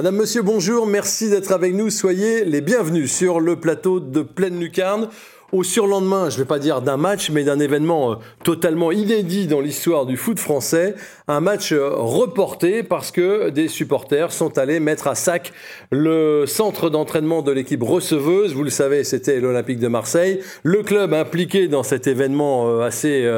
Madame, Monsieur, bonjour, merci d'être avec nous. Soyez les bienvenus sur le plateau de Pleine Lucarne. Au surlendemain, je ne vais pas dire d'un match, mais d'un événement euh, totalement inédit dans l'histoire du foot français. Un match euh, reporté parce que des supporters sont allés mettre à sac le centre d'entraînement de l'équipe receveuse. Vous le savez, c'était l'Olympique de Marseille. Le club impliqué dans cet événement euh, assez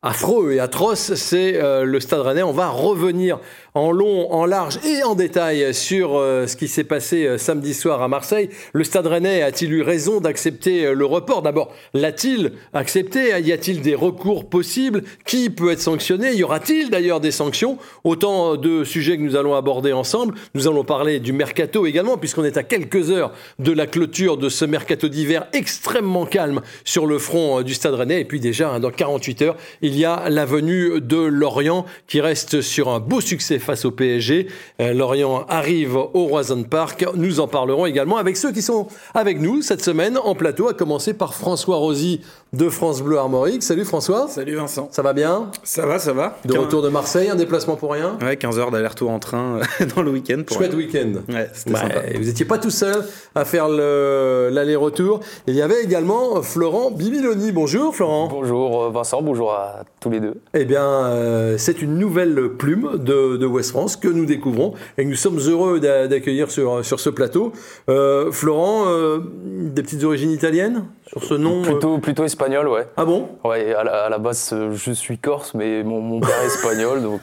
affreux et atroce, c'est le Stade Rennais. On va revenir en long, en large et en détail sur euh, ce qui s'est passé euh, samedi soir à Marseille. Le Stade Rennais a-t-il eu raison d'accepter euh, le report? D'abord, l'a-t-il accepté? Y a-t-il des recours possibles? Qui peut être sanctionné? Y aura-t-il d'ailleurs des sanctions? Autant de sujets que nous allons aborder ensemble. Nous allons parler du mercato également, puisqu'on est à quelques heures de la clôture de ce mercato d'hiver extrêmement calme sur le front du Stade Rennais. Et puis déjà, hein, dans 48 heures, il y a la venue de Lorient qui reste sur un beau succès face au PSG. Euh, Lorient arrive au Roison Park. Nous en parlerons également avec ceux qui sont avec nous cette semaine en plateau, à commencer par François Rosy de France Bleu Armorique. Salut François. Salut Vincent. Ça va bien? Ça va, ça va. De retour de Marseille, un déplacement pour rien? Ouais, 15 heures d'aller-retour en train euh, dans le week-end. Chouette week-end. Ouais, c'était sympa. Vous n'étiez pas tout seul à faire l'aller-retour. Il y avait également Florent Bibiloni. Bonjour Florent. Bonjour Vincent, bonjour à tous les deux. Eh bien, euh, c'est une nouvelle plume de, de, West France que nous découvrons et que nous sommes heureux d'accueillir sur, sur ce plateau. Euh, Florent, euh, des petites origines italiennes sur ce nom Plutôt, plutôt espagnol, ouais. Ah bon? Ouais, à la, à la, base, je suis corse, mais mon, mon père est espagnol, donc...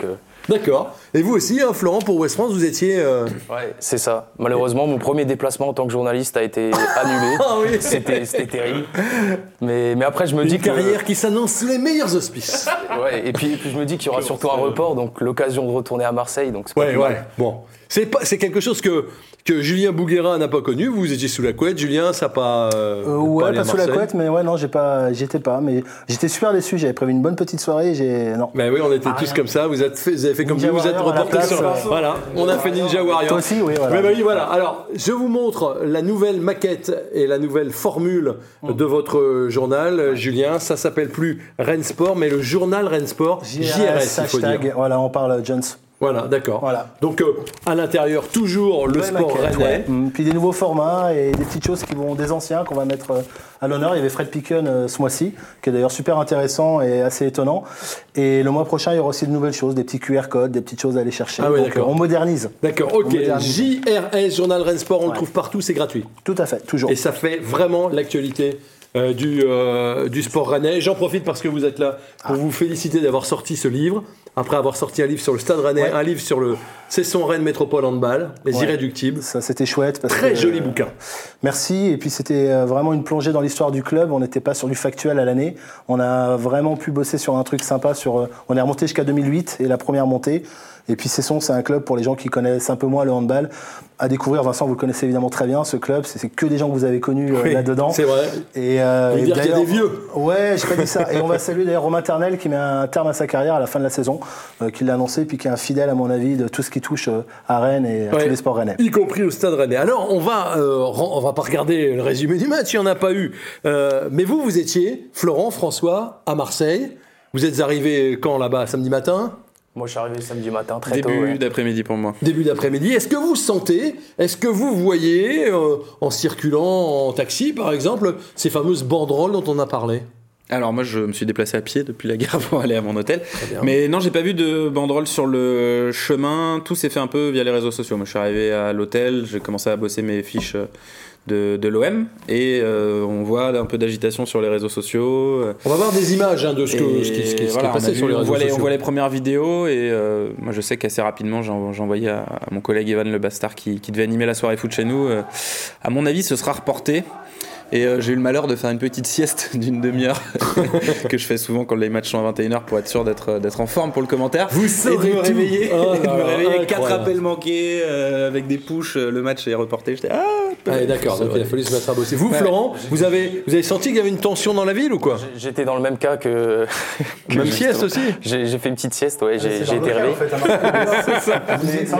D'accord. Et vous aussi, hein, Florent, pour West France, vous étiez. Euh... Ouais, c'est ça. Malheureusement, mon premier déplacement en tant que journaliste a été annulé. ah oui C'était terrible. Mais, mais après, je me Une dis que. carrière qui s'annonce les meilleurs auspices. ouais, et puis, et puis je me dis qu'il y aura surtout un report, donc l'occasion de retourner à Marseille. Donc ouais, ouais. Mal. Bon. C'est quelque chose que, que Julien Bouguera n'a pas connu. Vous étiez sous la couette, Julien, ça pas. Euh, euh, ouais, pas, pas sous la couette, mais ouais, non, j'ai pas, j'étais pas. Mais j'étais super déçu. J'avais prévu une bonne petite soirée. J'ai non. Mais oui, on était ah, tous rien. comme ça. Vous, êtes fait, vous avez fait comme Ninja vous, vous êtes reporté sur. euh, Voilà, on a fait Ninja Warrior. Toi aussi, oui, voilà. Mais bah oui, voilà. Alors, je vous montre la nouvelle maquette et la nouvelle formule de votre journal, Julien. Ça s'appelle plus Rennes Sport, mais le journal Rennes Sport. JRS, il faut hashtag, dire. Voilà, on parle Jones. Voilà, d'accord. Voilà. Donc euh, à l'intérieur toujours le sport maquette, rennais. ouais. Mm, Puis des nouveaux formats et des petites choses qui vont des anciens qu'on va mettre euh, à l'honneur. Il y avait Fred Picken euh, ce mois-ci, qui est d'ailleurs super intéressant et assez étonnant. Et le mois prochain, il y aura aussi de nouvelles choses, des petits QR codes, des petites choses à aller chercher. Ah ouais, Donc d'accord. euh, on modernise. D'accord, ok. modernise. JRS, journal Rennes Sport, on le trouve partout, c'est gratuit. Tout à fait, toujours. Et ça fait vraiment l'actualité euh, du, euh, du sport rennais. J'en profite parce que vous êtes là pour Ah. vous féliciter d'avoir sorti ce livre. Après avoir sorti un livre sur le Stade Rennais, Ouais. un livre sur le Cesson Rennes Métropole Handball, Les Ouais. Irréductibles. Ça, c'était chouette. Parce Très que, joli euh, bouquin. Merci. Et puis c'était vraiment une plongée dans l'histoire du club. On n'était pas sur du factuel à l'année. On a vraiment pu bosser sur un truc sympa. Sur, on est remonté jusqu'à 2008 et la première montée. Et puis Cesson, c'est un club pour les gens qui connaissent un peu moins le handball à découvrir. Vincent, vous le connaissez évidemment très bien. Ce club, c'est que des gens que vous avez connus euh, Oui, là-dedans. C'est vrai. Et, euh, et dire y a des vieux. Ouais, j'ai pas dit ça. Et on va saluer d'ailleurs Romain Ternel qui met un terme à sa carrière à la fin de la saison, euh, qui l'a annoncé, puis qui est un fidèle à mon avis de tout ce qui touche euh, à Rennes et à Ouais. tous les sports rennais. Y compris au Stade Rennais. Alors, on va, on va pas regarder le résumé du match, il n'y en a pas eu. Mais vous, vous étiez, Florent, François, à Marseille. Vous êtes arrivé quand là-bas Samedi matin? Moi, je suis arrivé samedi matin très tôt. Début ouais. d'après-midi pour moi. Début d'après-midi. Est-ce que vous sentez, est-ce que vous voyez, euh, en circulant en taxi par exemple, ces fameuses banderoles dont on a parlé? Alors moi je me suis déplacé à pied depuis la gare pour aller à mon hôtel. Mais non j'ai pas vu de banderole sur le chemin. Tout s'est fait un peu via les réseaux sociaux. Moi je suis arrivé à l'hôtel, j'ai commencé à bosser mes fiches de, de l'OM et euh, on voit un peu d'agitation sur les réseaux sociaux. On va voir des images hein, de ce, que, ce qui, ce qui- ce qui est on, passé sur les on réseaux voit les, on sociaux. voit les premières vidéos et euh, moi je sais qu'assez rapidement j'ai envoyé à, à mon collègue Evan Le Bastard qui, qui devait animer la soirée foot chez nous. euh, à mon avis ce sera reporté. Et euh, j'ai eu le malheur de faire une petite sieste d'une demi-heure que je fais souvent quand les matchs sont à 21h pour être sûr d'être d'être en forme pour le commentaire. Vous et saurez de me tout. réveiller, Oh et de me réveiller quatre incroyable. appels manqués euh, avec des pushs, euh, le match est reporté. J'étais ah Ah, D'accord, donc il a fallu se mettre à bosser. Vous, Florent, vous avez, vous avez senti qu'il y avait une tension dans la ville ou quoi? J'étais dans le même cas que. que Même justement. sieste aussi? J'ai fait une petite sieste, ouais, j'ai été réveillé. en fait. C'est ça.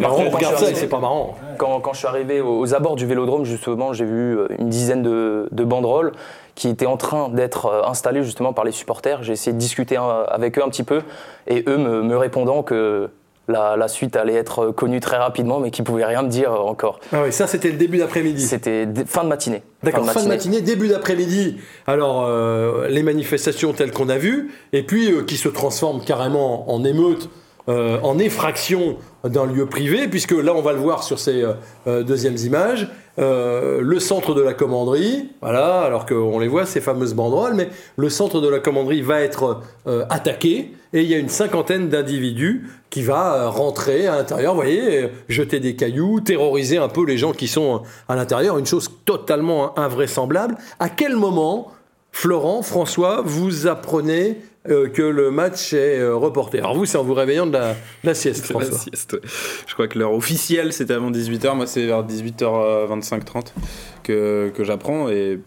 par contre, regarde je ça c'est pas marrant. Quand, quand je suis arrivé aux abords du vélodrome, justement, j'ai vu euh, une dizaine de, de banderoles qui étaient en train d'être euh, installées justement par les supporters. J'ai essayé de discuter euh, avec eux un petit peu et eux me, me répondant que la, la suite allait être connue très rapidement, mais qu'ils pouvaient rien me dire encore. Ah oui, ça c'était le début d'après-midi. C'était fin de matinée. D'accord, fin de matinée, début d'après-midi. Alors, euh, les manifestations telles qu'on a vues, et puis euh, qui se transforment carrément en émeute, euh, en effraction d'un lieu privé, puisque là, on va le voir sur ces euh, euh, deuxièmes images, le centre de la commanderie, voilà, alors qu'on les voit, ces fameuses banderoles, mais le centre de la commanderie va être attaqué, et il y a une cinquantaine d'individus qui va rentrer à l'intérieur, vous voyez, jeter des cailloux, terroriser un peu les gens qui sont à l'intérieur, une chose totalement invraisemblable. À quel moment, Florent, François, vous apprenez euh, que le match est euh, reporté Alors vous, c'est en vous réveillant de la, de la sieste, C'est la François. sieste. ouais. Je crois que l'heure officielle c'était avant 18h, moi c'est vers 18h25 30 que, que j'apprends et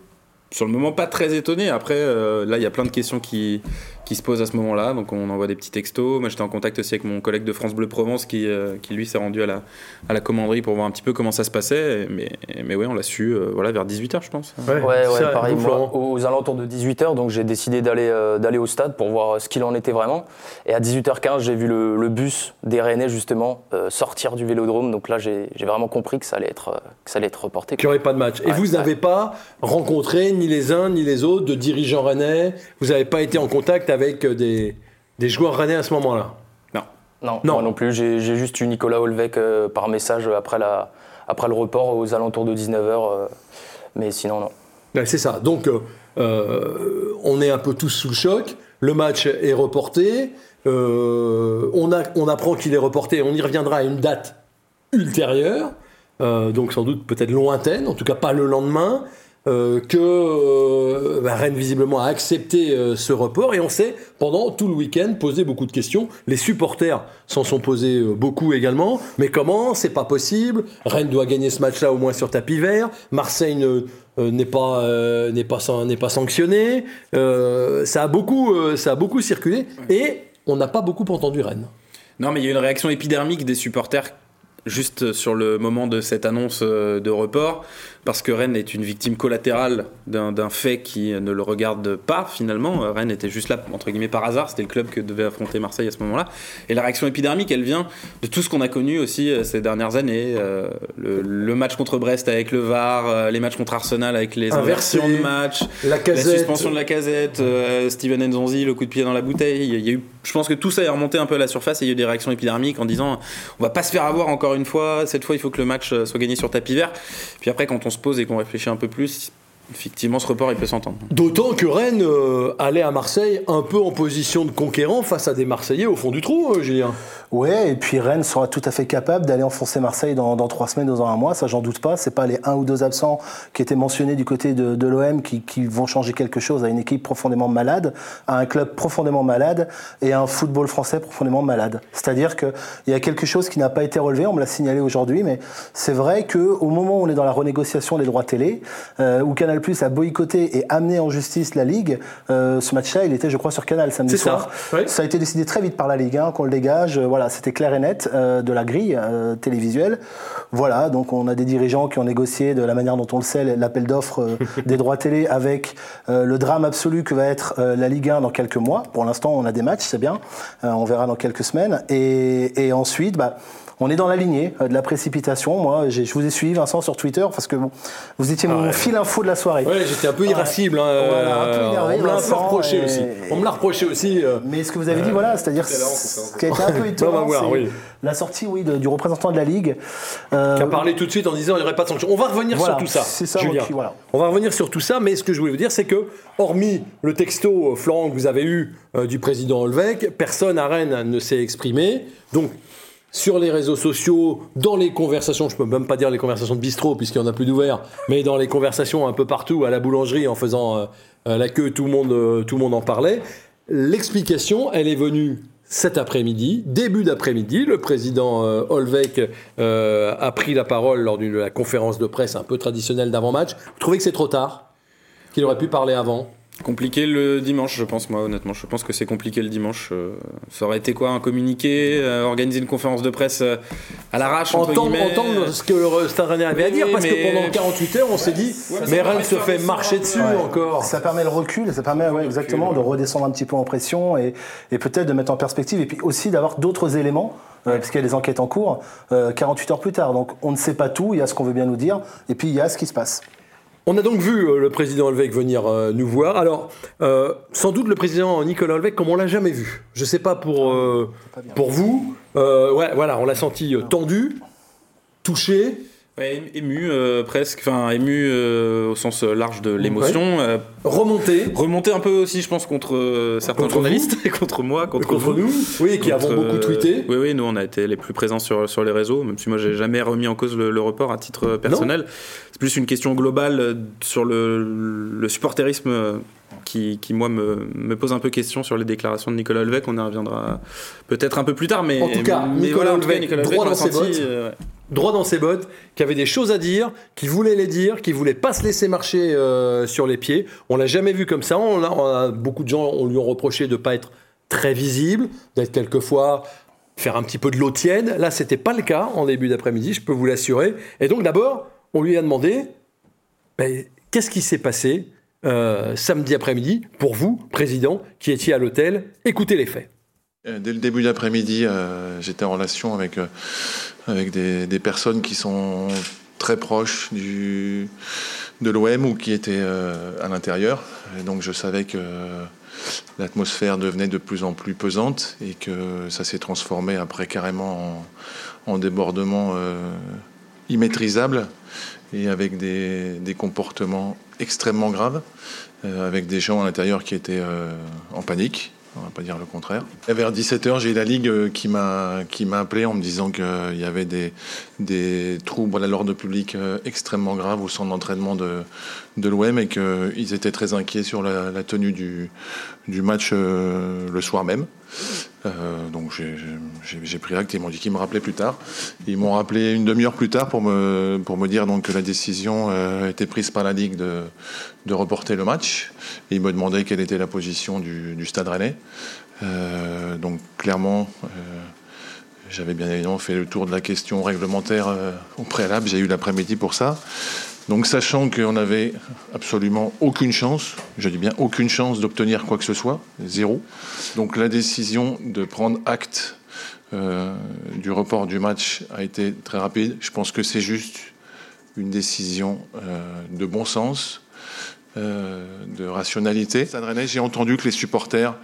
sur le moment pas très étonné. Après euh, là il y a plein de questions qui, qui se posent à ce moment-là, donc on envoie des petits textos. Moi j'étais en contact aussi avec mon collègue de France Bleu Provence qui, euh, qui lui s'est rendu à la, à la commanderie pour voir un petit peu comment ça se passait. Mais, mais ouais on l'a su euh, voilà, vers 18h je pense. Ouais, ouais, pareil. moi, aux alentours de 18h, donc j'ai décidé d'aller euh, d'aller au stade pour voir ce qu'il en était vraiment. Et à 18h15, j'ai vu le, le bus des Rennais justement euh, sortir du Vélodrome. Donc là, j'ai vraiment compris que ça allait être euh, que ça allait être reporté. Qu'il n'y aurait pas de match. Et Ouais, vous ouais. n'avez pas rencontré ni les uns ni les autres de dirigeants rennais? Vous n'avez pas été en contact avec euh, des, des joueurs rennais à ce moment-là Non, Non. moi non plus. J'ai j'ai juste eu Nicolas Olvec euh, par message après la après le report aux alentours de 19h. mais sinon non. Ouais, C'est ça. Donc, euh, euh, on est un peu tous sous le choc. Le match est reporté. Euh, on, a, on apprend qu'il est reporté. On y reviendra à une date ultérieure. Euh, donc, sans doute peut-être lointaine, en tout cas pas le lendemain. Euh, que euh, bah, Rennes visiblement a accepté euh, ce report et on s'est pendant tout le week-end posé beaucoup de questions. Les supporters s'en sont posés beaucoup également. Mais comment? C'est pas possible. Rennes doit gagner ce match-là au moins sur tapis vert. Marseille ne n'est pas n'est pas n'est pas sanctionné. Ça a beaucoup ça a beaucoup circulé et on n'a pas beaucoup entendu Rennes. Non, mais il y a une réaction épidermique des supporters juste sur le moment de cette annonce euh, de report, parce que Rennes est une victime collatérale d'un fait qui ne le regarde pas finalement. Euh, Rennes était juste là, entre guillemets, par hasard, c'était le club que devait affronter Marseille à ce moment-là. Et la réaction épidermique, elle vient de tout ce qu'on a connu aussi euh, ces dernières années. Euh, le, le match contre Brest avec le VAR, les matchs contre Arsenal avec les Inversé. inversions de match, La la suspension de la casette, euh, Steven Nzonzi, le coup de pied dans la bouteille. Il y a eu, je pense que tout ça est remonté un peu à la surface et il y a eu des réactions épidermiques en disant on va pas se faire avoir encore une fois. Cette fois, il faut que le match euh, soit gagné sur tapis vert. Puis après, quand on se pose et qu'on réfléchit un peu plus, effectivement, ce report il peut s'entendre. D'autant que Rennes euh, allait à Marseille un peu en position de conquérant face à des Marseillais au fond du trou, euh, Julien. Ouais, et puis Rennes sera tout à fait capable d'aller enfoncer Marseille dans, dans trois semaines, dans un mois, ça j'en doute pas. C'est pas les un ou deux absents qui étaient mentionnés du côté de, de l'OM qui, qui vont changer quelque chose à une équipe profondément malade, à un club profondément malade et à un football français profondément malade. C'est-à-dire qu'il y a quelque chose qui n'a pas été relevé, on me l'a signalé aujourd'hui, mais c'est vrai qu'au moment où on est dans la renégociation des droits télé, euh, où Canal Plus a boycotté et amené en justice la Ligue, euh, ce match-là, il était, je crois, sur Canal samedi ça, soir. ouais. Ça a été décidé très vite par la Ligue 1 qu'on le dégage. Euh, Voilà, c'était clair et net euh, de la grille télévisuelle. Voilà, donc on a des dirigeants qui ont négocié de la manière dont on le sait l'appel d'offres des droits télé avec le drame absolu que va être la Ligue 1 dans quelques mois. Pour l'instant, on a des matchs, c'est bien. On verra dans quelques semaines. Et, et ensuite, bah, on est dans la lignée euh, de la précipitation. Moi, j'ai- je vous ai suivi, Vincent, sur Twitter parce que bon, vous étiez mon fil info de la soirée. Ouais, j'étais un peu irascible. hein, Voilà, un peu énervé, on me l'a reproché et- aussi. On me l'a reproché aussi. euh, Mais ce que vous avez dit, voilà, c'est-à-dire ce qui a été un peu On étonnant, voir, oui. la sortie oui, de- du représentant de la Ligue. Euh, qui a parlé tout de suite en disant il n'y aurait pas de sanction. On va revenir Voilà, sur tout ça, c'est ça, Julien. voilà. On va revenir sur tout ça, mais ce que je voulais vous dire, c'est que, hormis le texto, Florent, que vous avez eu euh, du président Olvec, personne à Rennes ne s'est exprimé. Donc, sur les réseaux sociaux, dans les conversations, je peux même pas dire les conversations de bistrot, puisqu'il n'y en a plus d'ouvert, mais dans les conversations un peu partout, à la boulangerie, en faisant euh, euh, la queue, tout le, monde, euh, tout le monde en parlait. L'explication, elle est venue cet après-midi, début d'après-midi, le président euh, a pris la parole lors de la conférence de presse un peu traditionnelle d'avant-match. Vous trouvez que c'est trop tard? Qu'il aurait pu parler avant? Compliqué le dimanche, je pense, moi, honnêtement. Je pense que c'est compliqué le dimanche. Euh, ça aurait été quoi Un communiqué euh, Organiser une conférence de presse euh, à l'arrache Entendre, entendre ce que le Stade Rennais avait à dire, parce que pendant 48 heures, on s'est dit, mais Rennes se fait marcher dessus encore. Ça permet le recul, ça permet ouais, exactement de redescendre un petit peu en pression et, et peut-être de mettre en perspective, et puis aussi d'avoir d'autres éléments. parce qu'il y a des enquêtes en cours, 48 heures plus tard. Donc on ne sait pas tout, il y a ce qu'on veut bien nous dire, et puis il y a ce qui se passe. On a donc vu euh, le président Olvec venir euh, nous voir. Alors, euh, sans doute le président Nicolas Olvec, comme on l'a jamais vu. Je ne sais pas pour, pour vous. ouais, voilà, on l'a senti tendu, touché. Ouais, ému euh, presque, enfin ému euh, au sens large de l'émotion. Euh, remonté. Remonté un peu aussi, je pense, contre certains journalistes et contre moi, contre, nous. Oui, qui avons beaucoup tweeté. oui, oui, nous on a été les plus présents sur, sur les réseaux, même si moi j'ai jamais remis en cause le, report à titre personnel. C'est plus une question globale sur le, le supporterisme qui, qui, moi, me, me, pose un peu question sur les déclarations de Nicolas Olvec. On y reviendra peut-être un peu plus tard, mais en tout cas, mais Nicolas, Olvec, droit dans ses bottes, droit dans ses bottes, qui avait des choses à dire, qui voulait les dire, qui voulait pas se laisser marcher euh, sur les pieds. On l'a jamais vu comme ça. On a, beaucoup de gens on lui ont reproché de pas être très visible, d'être quelquefois faire un petit peu de l'eau tiède. Là, c'était pas le cas en début d'après-midi, je peux vous l'assurer. Et donc d'abord, on lui a demandé ben, qu'est-ce qui s'est passé? Euh, samedi après-midi pour vous, président, qui étiez à l'hôtel. Écoutez les faits. Euh, dès le début d'après-midi, j'étais en relation avec avec des, personnes qui sont très proches du, de l'OM ou qui étaient euh, à l'intérieur. Et donc je savais que l'atmosphère devenait de plus en plus pesante et que ça s'est transformé après carrément en, débordement euh, immaîtrisable et avec des, comportements extrêmement graves, euh, avec des gens à l'intérieur qui étaient en panique on va pas dire le contraire. Vers 17h, j'ai la Ligue euh, qui m'a qui m'a appelé en me disant qu'il y avait des, des troubles à l'ordre public euh, extrêmement graves au centre d'entraînement de, de l'OM et qu'ils étaient très inquiets sur la, tenue du, du match euh, le soir même. Donc j'ai pris acte, ils m'ont dit qu'ils me rappelaient plus tard. Ils m'ont rappelé une demi-heure plus tard pour me, pour me dire donc, que la décision était prise par la Ligue de, de reporter le match. Ils me demandaient quelle était la position du, Stade Rennais. donc clairement, j'avais bien évidemment fait le tour de la question réglementaire euh, au préalable. J'ai eu l'après-midi pour ça. Donc, sachant qu'on n'avait absolument aucune chance, je dis bien aucune chance d'obtenir quoi que ce soit, zéro. Donc, la décision de prendre acte euh, du report du match a été très rapide. Je pense que c'est juste une décision euh, de bon sens, euh, de rationalité. J'ai entendu que les supporters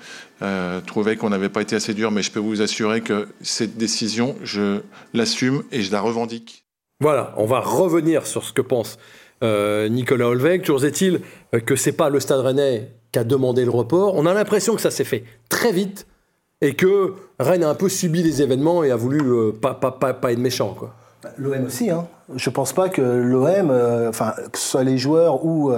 trouvaient qu'on n'avait pas été assez dur, mais je peux vous assurer que cette décision, je l'assume et je la revendique. Voilà, on va revenir sur ce que pense euh, Nicolas Holweg. Toujours est-il que c'est pas le Stade Rennais qui a demandé le report. On a l'impression que ça s'est fait très vite et que Rennes a un peu subi les événements et a voulu pas, pas, pas, pas, être méchant. Quoi. L'OM aussi. Hein. Je pense pas que l'OM, que ce soit les joueurs ou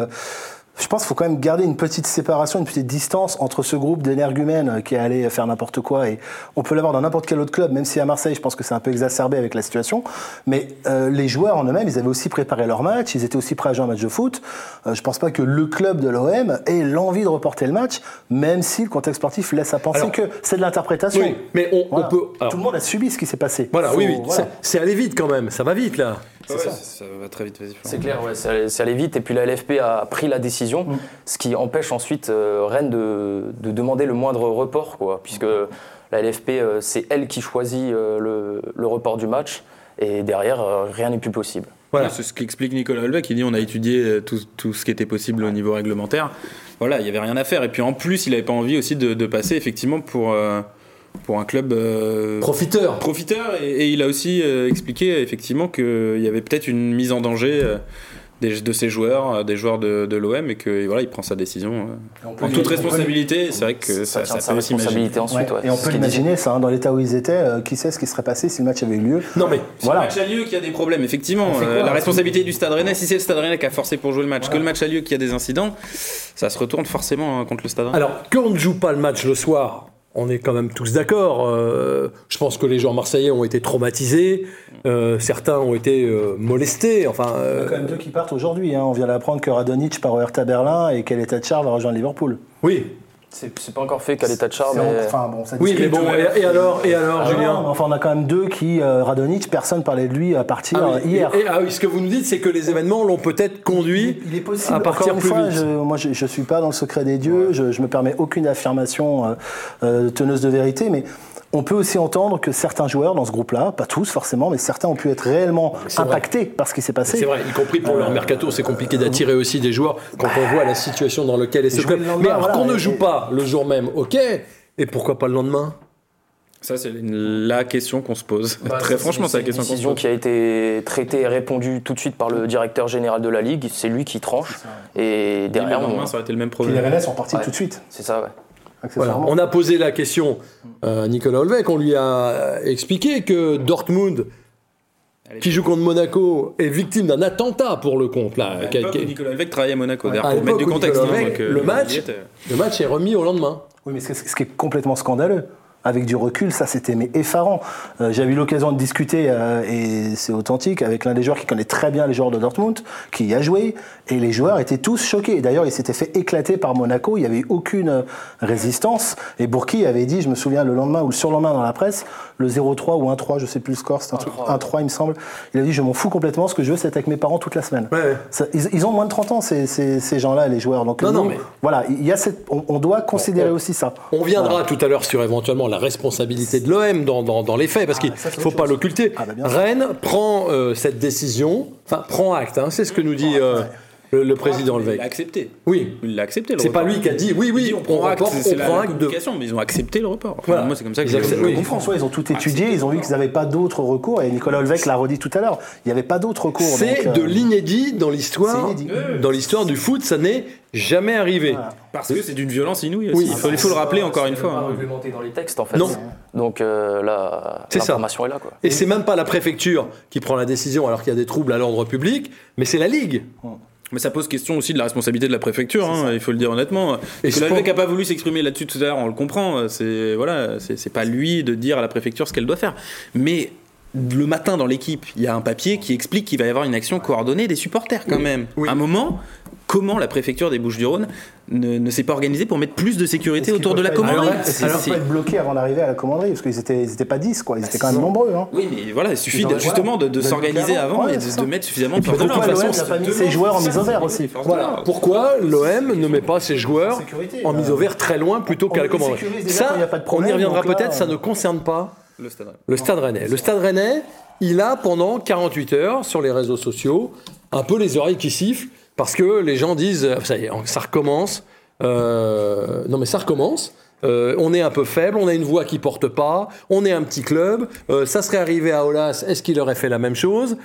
je pense qu'il faut quand même garder une petite séparation, une petite distance entre ce groupe d'énergumènes qui est allé faire n'importe quoi et on peut l'avoir dans n'importe quel autre club, même si à Marseille, je pense que c'est un peu exacerbé avec la situation. Mais euh, les joueurs en eux-mêmes, ils avaient aussi préparé leur match, ils étaient aussi prêts à jouer un match de foot. Euh, je pense pas que le club de l'OM ait l'envie de reporter le match, même si le contexte sportif laisse à penser que c'est de l'interprétation. Oui, mais on, peut. Tout le monde a subi ce qui s'est passé. Voilà, oui, oui. C'est allé vite quand même, ça va vite là. C'est ça. ça. va très vite, C'est clair, ouais, c'est allé vite. Et puis la LFP a pris la décision, mm. ce qui empêche ensuite euh, Rennes de, de, demander le moindre report, quoi, puisque la LFP, euh, c'est elle qui choisit euh, le, le, report du match. Et derrière, rien n'est plus possible. Voilà. C'est ce qu'explique Nicolas Holbeck. Il dit on a étudié tout, tout, ce qui était possible au niveau réglementaire. Voilà, il n'y avait rien à faire. Et puis en plus, il n'avait pas envie aussi de, de passer effectivement pour pour un club euh, profiteur. Profiteur et, il a aussi euh, expliqué effectivement qu'il y avait peut-être une mise en danger euh, des, de ses joueurs, des joueurs de, de l'OM et que voilà, il prend sa décision en toute responsabilité. C'est vrai que ça, ça, ça, peut responsabilité ensuite. Et on peut l'imaginer ça hein, dans l'état où ils étaient. qui sait ce qui serait passé si le match avait eu lieu Non mais voilà. le match a lieu qu'il y a des problèmes effectivement. la responsabilité du Stade Rennais, si c'est le Stade Rennais qui a forcé pour jouer le match, que le match a lieu qu'il y a des incidents, ça se retourne forcément hein, contre le Stade Rennais. Alors quand on ne joue pas le match le soir on est quand même tous d'accord. euh, je pense que les joueurs marseillais ont été traumatisés, euh, certains ont été euh, molestés. Enfin, Il y en a quand même deux qui partent aujourd'hui. hein. On vient d'apprendre que Radonic part au Hertha Berlin et qu'El Tachar va rejoindre Liverpool. oui, C'est c'est pas encore fait qu'à l'état de char, mais. Enfin, bon, ça oui, mais bon. Et, et alors, et alors, Ah Julien enfin, on a quand même deux qui, euh, Radonic, personne parlait de lui à partir Ah oui, hier. et- et- ah oui, ce que vous nous dites, c'est que les événements l'ont peut-être conduit Il est possible. à partir Encore une plus fois, vite. je, moi, je, je suis pas dans le secret des dieux. Je, je me permets aucune affirmation euh, euh, teneuse de vérité, mais on peut aussi entendre que certains joueurs dans ce groupe-là, pas tous forcément, mais certains ont pu être réellement vrai. impactés par ce qui s'est passé. C'est vrai, y compris pour leur mercato, c'est compliqué d'attirer aussi des joueurs quand on voit la situation dans laquelle est ce club. Mais alors voilà, qu'on ne et- joue pas le jour même, ok, et pourquoi pas le lendemain? Ça, c'est la question qu'on se pose. Bah, Très franchement, c'est la question qu'on se décision pose. qui a été traitée et répondue tout de suite par le directeur général de la Ligue. C'est lui qui tranche. Et derrière, le on- lendemain, ça aurait été le même Puis les problème. Rennais sont partis Ouais. tout de suite, c'est ça, ouais. Voilà, on a posé la question à Nicolas Olvec, on lui a expliqué que Dortmund, qui joue contre Monaco, est victime d'un attentat pour le compte. Là, À où Nicolas Alvec travaillait à Monaco. À pour mettre du contexte. Hein, donc, euh, le match- le est remis au lendemain. Oui, mais ce ce qui est complètement scandaleux. Avec du recul, ça c'était mais effarant. Euh, J'avais eu l'occasion de discuter, euh, et c'est authentique, avec l'un des joueurs qui connaît très bien les joueurs de Dortmund, qui y a joué, et les joueurs étaient tous choqués. D'ailleurs, il s'était fait éclater par Monaco, il n'y avait eu aucune résistance. Et Bourki avait dit, je me souviens, le lendemain ou le surlendemain dans la presse, le 0-3 ou 1-3, je sais plus le score, c'est un truc 1-3 il me semble. Il a dit, je m'en fous complètement, ce que je veux c'est être avec mes parents toute la semaine. Ouais, ouais. Ça- ils, ils ont moins de 30 ans, ces, ces- ces gens-là, les joueurs. Donc Non, nous, non, mais- voilà, il y a cette, on, on doit considérer on- aussi ça. On viendra tout à l'heure sur éventuellement la responsabilité de l'OM dans, dans- dans les faits, parce qu'il Ah, c'est ne faut pas l'occulter. Ah, bah. Rennes prend euh, cette décision, enfin prend acte, hein, c'est ce que nous dit le, le président Il Levec. l'a accepté. Oui, Il l'a accepté. c'est pas report. lui qui a dit oui, oui, Il dit, on prend acte, c'est on la, prend la de. mais ils ont accepté le report. Enfin, Voilà. Moi, c'est comme ça que Ils je acceptent- je oui. En comprends. François, ils ont tout étudié, ils ont vu qu'ils n'avaient pas d'autres recours, et Nicolas Olvec l'a redit tout à l'heure, il n'y avait pas d'autres recours. C'est de euh, l'inédit dans l'histoire. Dans l'histoire du foot, ça n'est jamais arrivé. Voilà. Parce que c'est d'une violence inouïe Oui. aussi. Il faut, il faut le rappeler encore une fois. pas hein. réglementé dans les textes, en fait. Non. Donc euh, là, C'est ça. l'information est là, quoi. Et c'est même pas la préfecture qui prend la décision alors qu'il y a des troubles à l'ordre public, mais c'est la Ligue. Mais ça pose question aussi de la responsabilité de la préfecture, hein, il faut le dire honnêtement. Et que n'a pas voulu s'exprimer là-dessus tout à l'heure, on le comprend. C'est voilà, c'est c'est pas lui de dire à la préfecture ce qu'elle doit faire. Mais le matin dans l'équipe, il y a un papier qui explique qu'il va y avoir une action coordonnée des supporters quand même. Oui. À un moment, comment la préfecture des Bouches-du-Rhône ne, ne s'est pas organisée pour mettre plus de sécurité autour de la commanderie Alors, Est-ce qu'ils C'est- c'est- pas être bloqués avant d'arriver à la commanderie Parce qu'ils étaient, ils étaient pas 10, quoi. Ils étaient quand même nombreux. Hein. Oui, mais voilà, il suffit Ils de- ont- justement de, s'organiser avant ouais, et de, mettre suffisamment de force de pourquoi l'ordre. l'OM n'a pas mis ses joueurs en mise au vert aussi Voilà. Pourquoi l'OM ne met pas ses joueurs en euh, mise au vert très loin plutôt on qu'à la commanderie Ça, on y reviendra là, peut-être, ça euh, ne concerne pas Le stade. le Stade Rennais. Le Stade Rennais, il a pendant 48 heures sur les réseaux sociaux un peu les oreilles qui sifflent parce que les gens disent ça y est, ça recommence. Euh, non mais ça recommence. Euh, on est un peu faible, on a une voix qui porte pas, on est un petit club. euh, ça serait arrivé à Olas, est-ce qu'il aurait fait la même chose?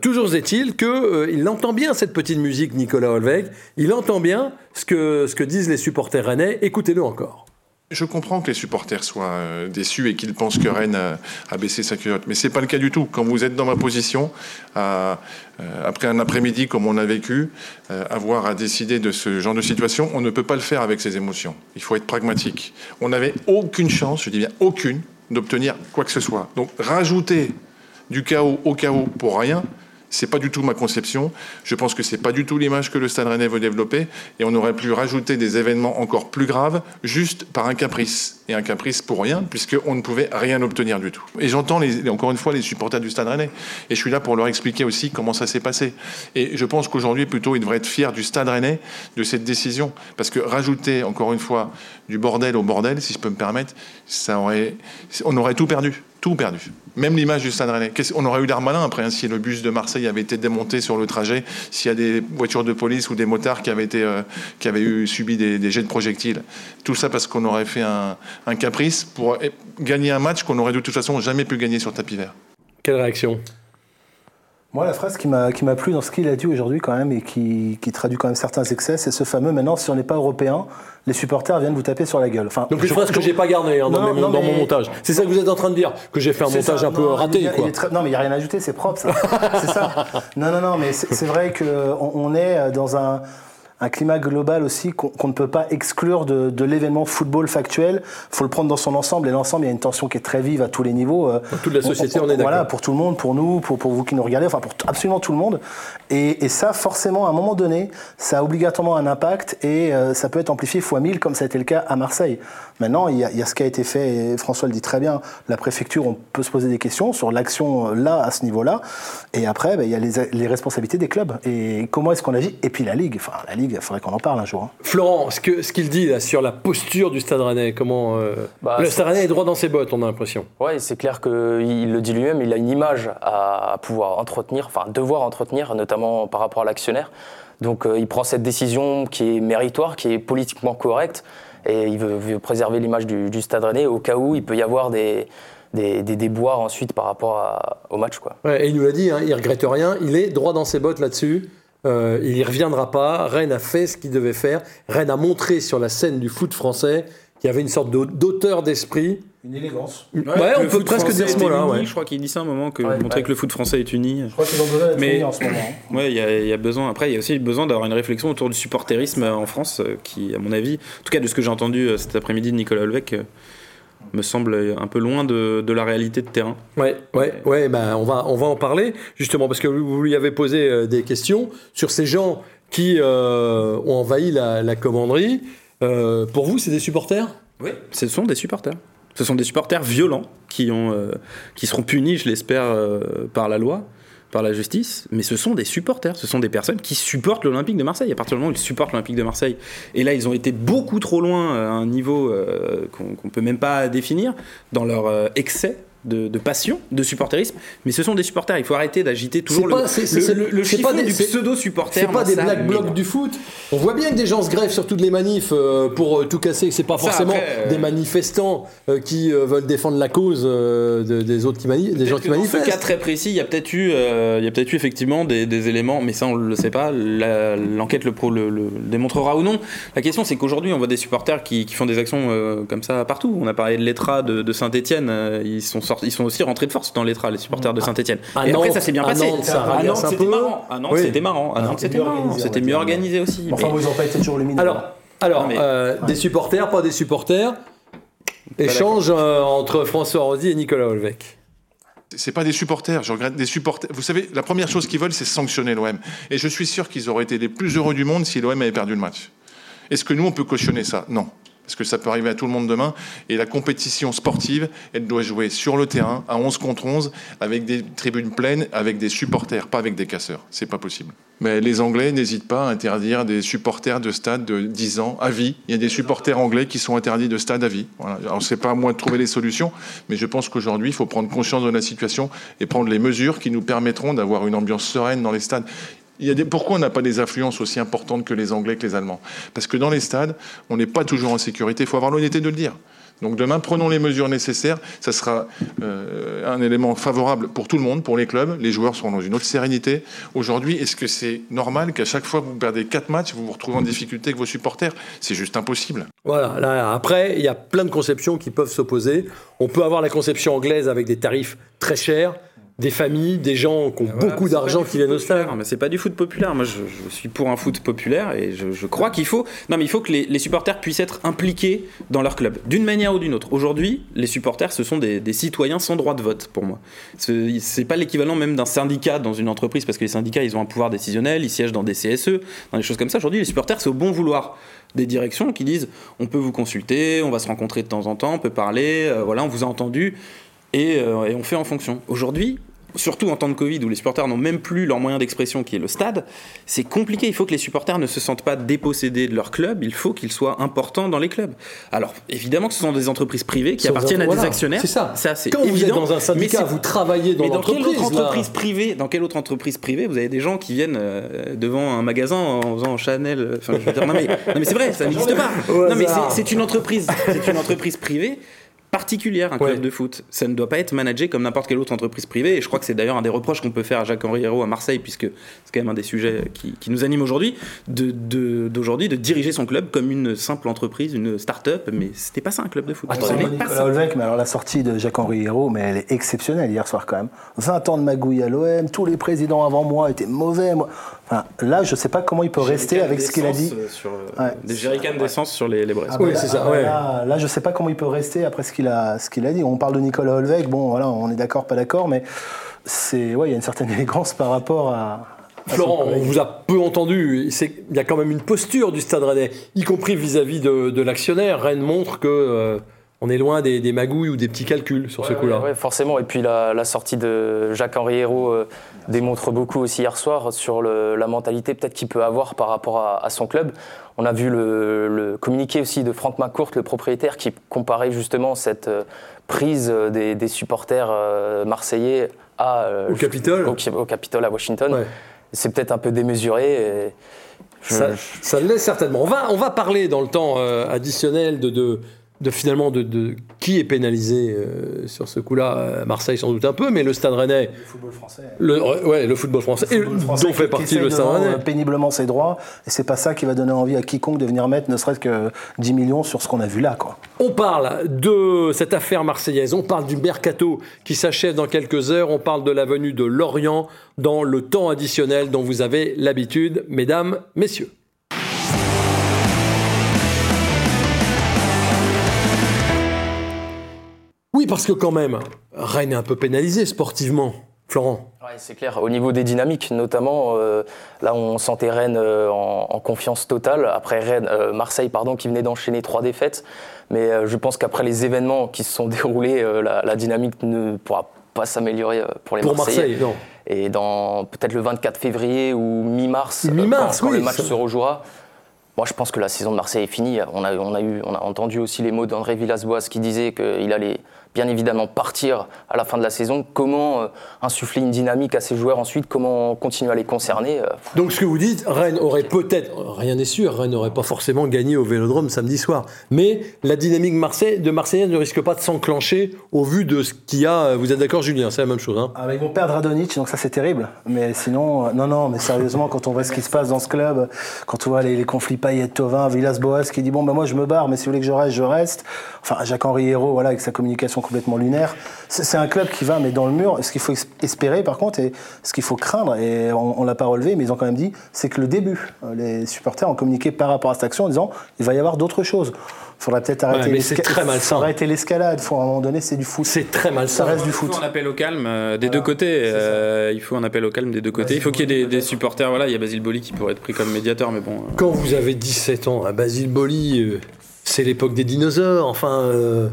Toujours est-il que il entend bien cette petite musique, Nicolas Olveg. Il entend bien ce que ce que disent les supporters rennais. Écoutez-le encore. Je comprends que les supporters soient euh, déçus et qu'ils pensent que Rennes a, baissé sa culotte, mais c'est pas le cas du tout. Quand vous êtes dans ma position, euh, après un après-midi comme on a vécu, euh, avoir à décider de ce genre de situation, on ne peut pas le faire avec ses émotions. Il faut être pragmatique. On n'avait aucune chance, je dis bien aucune, d'obtenir quoi que ce soit. Donc rajouter du chaos au chaos pour rien, c'est pas du tout ma conception. Je pense que c'est pas du tout l'image que le Stade Rennais veut développer. Et on aurait pu rajouter des événements encore plus graves juste par un caprice. Et un caprice pour rien, puisqu'on ne pouvait rien obtenir du tout. Et j'entends encore une fois les supporters du Stade Rennais. Et je suis là pour leur expliquer aussi comment ça s'est passé. Et je pense qu'aujourd'hui, plutôt, ils devraient être fiers du Stade Rennais de cette décision. Parce que rajouter, encore une fois, du bordel au bordel, si je peux me permettre, ça aurait, on aurait tout perdu. Perdu. Même l'image du Stade Rennais. On aurait eu Darmanin après, hein, si le bus de Marseille avait été démonté sur le trajet, s'il y a des voitures de police ou des motards qui avaient, été, euh, qui avaient eu, subi des, des jets de projectiles. Tout ça parce qu'on aurait fait un, un caprice pour eh, gagner un match qu'on aurait de toute façon jamais pu gagner sur tapis vert. Quelle réaction? Moi, la phrase qui m'a qui m'a plu dans ce qu'il a dit aujourd'hui quand même et qui, qui traduit quand même certains excès, c'est ce fameux maintenant, si on n'est pas européen, les supporters viennent vous taper sur la gueule. Enfin, Donc une phrase que j'ai pas gardée hein, dans, Non, mes- non, dans mon montage. C'est ça que vous êtes en train de dire que j'ai fait un montage ça. un peu raté quoi. très- Non, mais il n'y a rien à ajouter, c'est propre, ça. c'est ça. Non, non, non, mais c'est c'est vrai qu'on on est dans un. Un climat global aussi qu'on ne peut pas exclure de, de l'événement football factuel. faut le prendre dans son ensemble. Et l'ensemble, il y a une tension qui est très vive à tous les niveaux. Euh, pour toute la société, on, est d'accord. Voilà, pour tout le monde, pour nous, pour, pour vous qui nous regardez, enfin pour absolument tout le monde. Et, et, ça, forcément, à un moment donné, ça a obligatoirement un impact et euh, ça peut être amplifié fois 1000, comme ça a été le cas à Marseille. Maintenant, il y, a, il y, a, ce qui a été fait, et François le dit très bien, la préfecture, on peut se poser des questions sur l'action euh, là, à ce niveau-là. Et après, ben, il y a les, les, responsabilités des clubs. Et comment est-ce qu'on agit? Et puis la Ligue. Enfin, la Ligue, il faudrait qu'on en parle un jour. Hein. Florent, ce qu'il ce qu'il dit là, sur la posture du Stade Rennais, comment. Euh... Bah, le Stade Rennais est droit dans ses bottes, on a l'impression. Oui, c'est clair qu'il le dit lui-même, il a une image à pouvoir entretenir, enfin, devoir entretenir, notamment par rapport à l'actionnaire. Donc euh, il prend cette décision qui est méritoire, qui est politiquement correcte, et il veut, préserver l'image du, Stade Rennais au cas où il peut y avoir des, déboires ensuite par rapport au match. Quoi. Et il nous l'a dit, hein, il regrette rien, il est droit dans ses bottes là-dessus. Euh, il n'y reviendra pas. Rennes a fait ce qu'il devait faire. Rennes a montré sur la scène du foot français qu'il y avait une sorte d'auteur d'esprit. Une élégance. Ouais, ouais on peut presque dire ce mot-là. Ouais. Je crois qu'il dit ça à un moment, que ouais, montrer que le foot français est uni. Je crois qu'ils ont besoin d'être unis en ce moment. Ouais, il y, y, a besoin. Après, il y a aussi besoin d'avoir une réflexion autour du supporterisme en France, qui, à mon avis, en tout cas de ce que j'ai entendu cet après-midi de Nicolas Olvec, me semble un peu loin de, de, la réalité de terrain. Ouais, ouais, ouais. Ben on va, on va en parler justement parce que vous lui avez posé des questions sur ces gens qui euh, ont envahi la, la commanderie. Euh, pour vous, c'est des supporters? Oui, ce sont des supporters. Ce sont des supporters violents qui, ont, euh, qui seront punis, je l'espère, euh, par la loi, par la justice. Mais ce sont des supporters. Ce sont des personnes qui supportent l'Olympique de Marseille. À partir du moment où ils supportent l'Olympique de Marseille. Et là, ils ont été beaucoup trop loin à un niveau qu'on ne peut même pas définir dans leur excès de, de, passion, de supporterisme, mais ce sont des supporters. Il faut arrêter d'agiter toujours pas, le, le, le, le pas des, du pseudo-supporter. C'est pas des black blocs du foot. On voit bien que des gens se grèvent sur toutes les manifs euh, pour euh, tout casser. C'est pas forcément Ça, après, euh... des manifestants euh, qui veulent défendre la cause de, des autres qui manifestent, des gens qui manifestent. Dans ce cas très précis, il y a peut-être eu, il y a peut-être eu effectivement des, des, éléments, mais ça on le sait pas. L'enquête le, pro, le, démontrera ou non. La question c'est qu'aujourd'hui on voit des supporters qui, qui font des actions comme ça partout. On a parlé de l'Etra de, de Saint-Etienne. ils sont sortis ils sont aussi rentrés de force dans l'Etra, les supporters de Saint-Etienne. Et après, ça s'est bien passé. Nantes, ça à Nantes, c'était marrant. À Nantes, oui. c'était marrant. À Nantes, c'était marrant. C'était mieux organisé aussi. Enfin, mais... ils n'ont pas été toujours lumineux. Alors, alors mais... euh, des supporters, pas des supporters. Échange euh, entre François Rosy et Nicolas Olvec. C'est pas des supporters, je regrette des supporters. Vous savez, la première chose qu'ils veulent, c'est sanctionner l'OM. Et je suis sûr qu'ils auraient été les plus heureux du monde si l'OM avait perdu le match. Est-ce que nous, on peut cautionner ça? Non parce que ça peut arriver à tout le monde demain. Et la compétition sportive, elle doit jouer sur le terrain, à 11 contre 11, avec des tribunes pleines, avec des supporters, pas avec des casseurs. C'est pas possible. Mais les Anglais n'hésitent pas à interdire des supporters de stade de 10 ans à vie. Il y a des supporters anglais qui sont interdits de stade à vie. Voilà. Alors, c'est pas à moi de trouver les solutions, mais je pense qu'aujourd'hui, il faut prendre conscience de la situation et prendre les mesures qui nous permettront d'avoir une ambiance sereine dans les stades. Il y a des... Pourquoi on n'a pas des influences aussi importantes que les Anglais, que les Allemands? Parce que dans les stades, on n'est pas toujours en sécurité. Il faut avoir l'honnêteté de le dire. Donc demain, prenons les mesures nécessaires. Ça sera euh, un élément favorable pour tout le monde, pour les clubs. Les joueurs seront dans une autre sérénité. Aujourd'hui, est-ce que c'est normal qu'à chaque fois que vous perdez quatre matchs, vous vous retrouvez en difficulté avec vos supporters? C'est juste impossible. Voilà. Là, après, il y a plein de conceptions qui peuvent s'opposer. On peut avoir la conception anglaise avec des tarifs très chers des familles, des gens qui ont voilà, beaucoup d'argent qui viennent au stade. Mais c'est pas du foot populaire. Moi, je, je, suis pour un foot populaire et je, je crois qu'il faut. Non, mais il faut que les, les, supporters puissent être impliqués dans leur club, d'une manière ou d'une autre. Aujourd'hui, les supporters, ce sont des, des, citoyens sans droit de vote, pour moi. C'est pas l'équivalent même d'un syndicat dans une entreprise, parce que les syndicats, ils ont un pouvoir décisionnel, ils siègent dans des CSE, dans des choses comme ça. Aujourd'hui, les supporters, c'est au bon vouloir des directions qui disent on peut vous consulter, on va se rencontrer de temps en temps, on peut parler, euh, voilà, on vous a entendu et, euh, et on fait en fonction. Aujourd'hui, surtout en temps de Covid où les supporters n'ont même plus leur moyen d'expression qui est le stade, c'est compliqué. Il faut que les supporters ne se sentent pas dépossédés de leur club, il faut qu'ils soient importants dans les clubs. Alors, évidemment que ce sont des entreprises privées qui appartiennent à voilà, des actionnaires. C'est ça. ça Quand évident, vous êtes dans un syndicat, vous travaillez dans l'entreprise. Dans quelle autre entreprise privée Dans quelle autre entreprise privée vous avez des gens qui viennent euh, devant un magasin en faisant Chanel Enfin, je veux dire, non mais, mais c'est vrai, ça n'existe pas. Non mais c'est une entreprise, c'est une entreprise privée particulière, un club ouais. de foot. Ça ne doit pas être managé comme n'importe quelle autre entreprise privée. Et je crois que c'est d'ailleurs un des reproches qu'on peut faire à Jacques-Henri Hérault à Marseille, puisque c'est quand même un des sujets qui, qui nous anime aujourd'hui, d'aujourd'hui, de, de, de, diriger son club comme une simple entreprise, une start-up. Mais c'était pas ça un club de foot. Attends, Nicolas Olvec, mais alors la sortie de Jacques-Henri Hérault, mais elle est exceptionnelle hier soir quand même. 20 ans de magouille à l'OM, tous les présidents avant moi étaient mauvais. Moi. Enfin, là, je sais pas comment il peut rester avec ce qu'il a dit. Sur, Ouais. Des jerrycans d'essence sur les, les braises. Ah Oui, là- c'est ça, ah ouais. Là, là, je sais pas comment il peut rester après ce qu'il a, ce qu'il a dit. On parle de Nicolas Holweg, bon, voilà, on est d'accord, pas d'accord, mais c'est, ouais, il y a une certaine élégance par rapport à. Florent, on vous a peu entendu. Il y a quand même une posture du Stade Rennais, y compris vis-à-vis de, de l'actionnaire. Rennes montre que euh, on est loin des, des magouilles ou des petits calculs sur ce coup-là. ouais, ouais, forcément. Et puis la, la sortie de Jacques-Henri Hérault euh, démontre beaucoup aussi hier soir sur le- la mentalité peut-être qu'il peut avoir par rapport à, à son club. On a vu le, le communiqué aussi de Franck McCourt, le propriétaire, qui comparait justement cette euh, prise des, des supporters euh, marseillais à, euh, Au Capitole. au, au Capitole à Washington. Ouais. C'est peut-être un peu démesuré. et Ça, ça l'est certainement. On va, on va parler dans le temps additionnel de, de, de finalement de, de qui est pénalisé euh, sur ce coup-là. Marseille sans doute un peu, mais le Stade Rennais, Le football français. le, ouais, le football français, et football français dont fait partie le de Stade Rennais. péniblement ses droits, et c'est pas ça qui va donner envie à quiconque de venir mettre ne serait-ce que 10 millions sur ce qu'on a vu là, quoi. On parle de cette affaire marseillaise, on parle du mercato qui s'achève dans quelques heures, on parle de la venue de Lorient dans le temps additionnel dont vous avez l'habitude, mesdames, messieurs. Oui, parce que quand même, Rennes est un peu pénalisé sportivement, Florent. Ouais, c'est clair. Au niveau des dynamiques, notamment, euh, là, on sentait Rennes euh, en, en confiance totale. Après Rennes, euh, Marseille, pardon, qui venait d'enchaîner trois défaites. Mais je pense qu'après les événements qui se sont déroulés, la, la dynamique ne pourra pas s'améliorer pour les Pour Marseillais. Marseille, non. Et dans peut-être le 24 février ou mi-mars, quand, le match ça- se rejouera. Moi, je pense que la saison de Marseille est finie. On a, on a, eu, on a entendu aussi les mots d'André Villas-Boas qui disait qu'il allait bien évidemment partir à la fin de la saison. Comment euh, insuffler une dynamique à ces joueurs ensuite? Comment continuer à les concerner euh, Donc ce que vous dites, Rennes aurait peut-être, rien n'est sûr, Rennes n'aurait pas forcément gagné au Vélodrome samedi soir. Mais la dynamique Marseille, de Marseillais ne risque pas de s'enclencher au vu de ce qu'il y a. Vous êtes d'accord Julien, c'est la même chose. Hein? Ah, ils vont perdre Radonic, donc ça c'est terrible. Mais sinon, euh, non, non, mais sérieusement, quand on voit ce qui se passe dans ce club, quand on voit les, les conflits Payet-Tovin, Villas-Boas qui dit bon, ben moi je me barre, mais si vous voulez que je reste, je reste. Enfin, Jacques-Henri Hérault, voilà, avec sa communication complètement lunaire. C'est un club qui va, mais dans le mur. Ce qu'il faut es- espérer, par contre, et ce qu'il faut craindre, et on, on l'a pas relevé, mais ils ont quand même dit, c'est que le début, euh, les supporters ont communiqué par rapport à cette action en disant il va y avoir d'autres choses. Il faudrait peut-être arrêter arrêter l'escalade. Faut à un moment donné, c'est du foot. C'est très Ça malsain. reste du Il faut foot. un appel au calme euh, des deux côtés. Euh, il faut un appel au calme des deux côtés. Il faut qu'il y ait des, des supporters. Voilà, il y a Basile Boli qui pourrait être pris comme médiateur, mais bon. euh, Quand vous avez 17 ans, à Basile Boli, euh, c'est l'époque des dinosaures. Enfin, euh,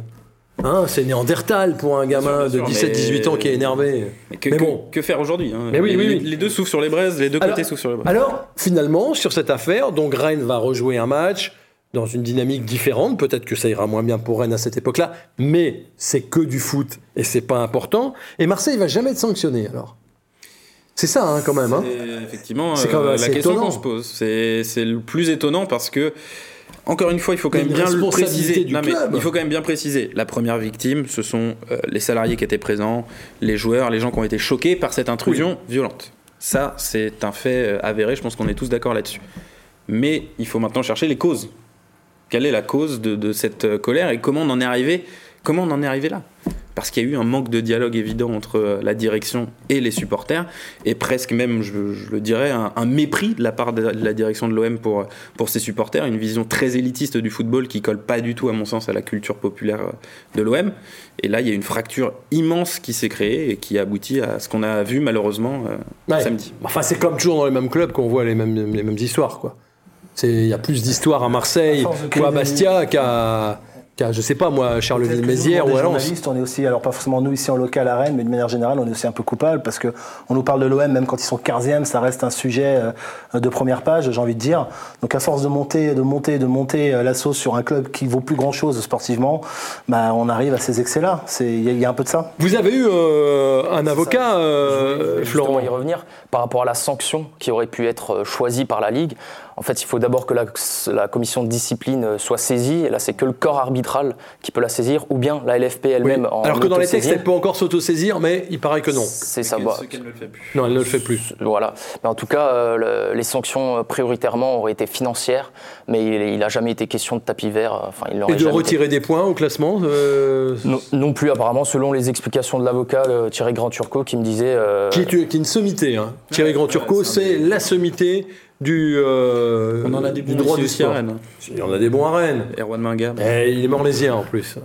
hein, c'est Néandertal pour un gamin bien de sûr, 17-18 ans qui est énervé. mais que, Mais bon. que faire aujourd'hui hein Mais oui, les, oui, oui. les deux souffrent sur les braises, les deux Alors- côtés souffrent sur les braises. Alors, finalement, sur cette affaire, donc Rennes va rejouer un match dans une dynamique différente. Peut-être que ça ira moins bien pour Rennes à cette époque-là, mais c'est que du foot et c'est pas important. Et Marseille va jamais être sanctionné alors. C'est ça, hein, quand même. Hein. C'est effectivement C'est euh, quand même la question qu'on se pose. C'est le plus étonnant parce que, encore une fois, il faut quand même bien le préciser. Non, mais il faut quand même bien préciser. La première victime, ce sont euh, les salariés qui étaient présents, les joueurs, les gens qui ont été choqués par cette intrusion violente. Ça, c'est un fait euh, avéré. Je pense qu'on est tous d'accord là-dessus. Mais il faut maintenant chercher les causes. Quelle est la cause de, de cette euh, colère et comment on en est arrivé Comment on en est arrivé là? Parce qu'il y a eu un manque de dialogue évident entre euh, la direction et les supporters, et presque même, je, je le dirais, un, un mépris de la part de la direction de l'OM pour, pour ses supporters, une vision très élitiste du football qui colle pas du tout, à mon sens, à la culture populaire euh, de l'OM. Et là, il y a une fracture immense qui s'est créée et qui aboutit à ce qu'on a vu malheureusement euh, Ouais. samedi. Enfin, c'est comme toujours dans les mêmes clubs qu'on voit les mêmes, les mêmes histoires, quoi. C'est- Il y a plus d'histoires à Marseille ou à Bastia qu'à, qu'à, je sais pas moi, Charleville-Mézières ou à Lens. journalistes, on est aussi, alors pas forcément nous ici en local à Rennes, mais de manière générale, on est aussi un peu coupable parce que on nous parle de l'OM, même quand ils sont 15e, ça reste un sujet euh, de première page, j'ai envie de dire. Donc à force de monter, de monter, de monter euh, la sauce sur un club qui vaut plus grand chose sportivement, bah, on arrive à ces excès-là. C'est- Il y, a- il y a un peu de ça. Vous avez eu euh, un avocat, Je euh, Florent y revenir par rapport à la sanction qui aurait pu être choisie par la Ligue. En fait, il faut d'abord que la, la commission de discipline euh, soit saisie. Et là, c'est que le corps arbitral qui peut la saisir, ou bien la LFP elle-même. en Alors que dans les textes, elle peut encore s'autosaisir, mais il paraît que non. C'est ça. bah, ne le fait plus. Non, elle ne le fait plus. Voilà. Mais en tout cas, euh, le- les sanctions euh, prioritairement auraient été financières, mais il n'a jamais été question de tapis vert. Enfin, il Et n'aurait de été- retirer des points au classement euh, Non, non plus, apparemment, selon les explications de l'avocat euh, Thierry Grand-Turcot, qui me disait. euh, qui, est, qui est une sommité. Hein. Thierry Grand Turcot, c'est la sommité du, euh, On en a des du bons droit du aussi à sport. Rennes. Il y en a des bons à Rennes. Erwan Minga. Et il est morlésien en plus.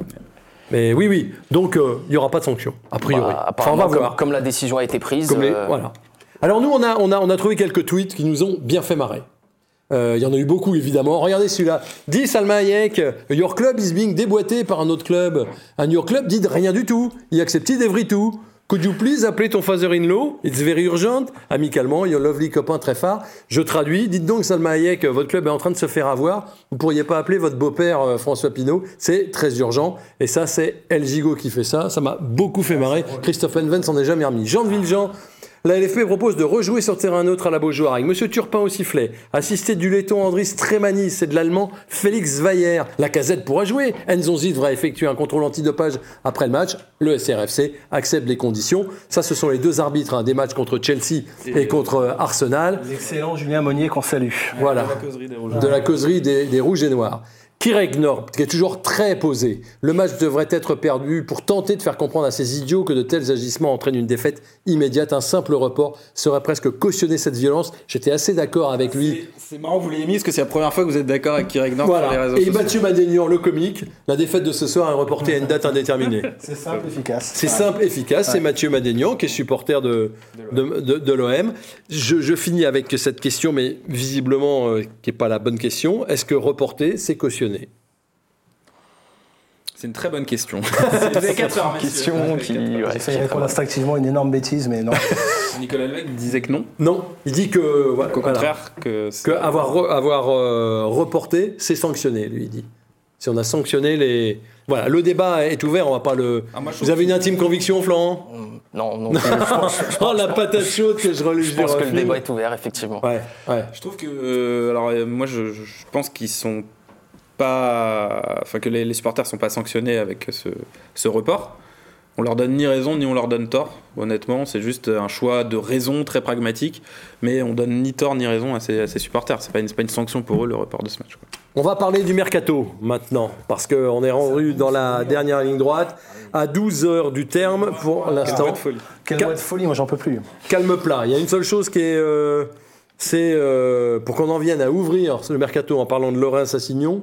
Mais oui, oui. Donc, euh, il n'y aura pas de sanction, a priori. bah, Enfin, on va comme, voir. comme la décision a été prise. Comme les- euh, voilà. Alors nous, on a, on, a, on a trouvé quelques tweets qui nous ont bien fait marrer. Euh, Il y en a eu beaucoup, évidemment. Regardez celui-là. Dit Salma Hayek, Your club is being déboîté par un autre club. And your club dit rien du tout. Il accepted every tout. Could you please appeler ton father-in-law? It's very urgent. Amicalement, your lovely copain très phare. Je traduis. Dites donc, Salma Hayek, votre club est en train de se faire avoir. Vous pourriez pas appeler votre beau-père euh, François Pinault C'est très urgent. Et ça, c'est El Gigo qui fait ça. Ça m'a beaucoup fait marrer. Christophe Enven s'en est jamais remis. Jean de Villejean. La LFP propose de rejouer sur terrain neutre à la Beaujoire avec Monsieur Turpin au sifflet, assisté du laiton Andris Tremanis et de l'allemand Félix Weyer. La casette pourra jouer. Nzonzi devra effectuer un contrôle antidopage après le match. Le SRFC accepte les conditions. Ça, ce sont les deux arbitres hein, des matchs contre Chelsea et contre euh, Arsenal. L'excellent Julien Monnier qu'on salue. Voilà. De la causerie des, des Rouges et Noirs. Kirek Nord, qui est toujours très posé. Le match devrait être perdu pour tenter de faire comprendre à ces idiots que de tels agissements entraînent une défaite immédiate. Un simple report serait presque cautionner cette violence. J'étais assez d'accord avec lui. C'est marrant que vous l'ayez mis parce que c'est la première fois que vous êtes d'accord avec Kirek Nord sur les Voilà. réseaux Et. Mathieu Madénian, le comique, la défaite de ce soir est reportée à une date indéterminée. C'est simple, efficace. C'est simple, efficace. C'est Mathieu Madénian qui est supporter de, de, de- de l'OM. Je, je finis avec cette question, mais visiblement euh, qui n'est pas la bonne question. Est-ce que reporter, c'est cautionner? C'est une très bonne question. C'est 4 heures, question qui. failli qui- répondre instinctivement une énorme bêtise, mais non. Nicolas Levesque disait que non. Non, il dit que voilà, Qu'au contraire, que, avoir re- avoir euh, reporté, c'est sanctionné, lui il dit. Si on a sanctionné les voilà, le débat est ouvert, on va pas le. Ah, moi, Vous avez une intime conviction, Florent? Non, non. plus. je pense, Oh la patate chaude que je relève. je pense que le débat est ouvert, effectivement. Ouais, ouais. Je trouve que, euh, alors euh, moi je, je pense qu'ils sont pas, enfin que les, les supporters sont pas sanctionnés avec ce, ce report. On leur donne ni raison ni on leur donne tort. Honnêtement, c'est juste un choix de raison très pragmatique, mais on donne ni tort ni raison à ces, à ces supporters. C'est pas une, pas une sanction pour eux le report de ce match. quoi. On va parler du mercato maintenant, parce qu'on est rendu dans la dernière ligne droite, à 12 heures du terme pour l'instant. Quelle voix de folie, moi j'en peux plus. Calme plat. Il y a une seule chose qui est. euh, c'est euh, pour qu'on en vienne à ouvrir le mercato en parlant de Laurent Sassignon,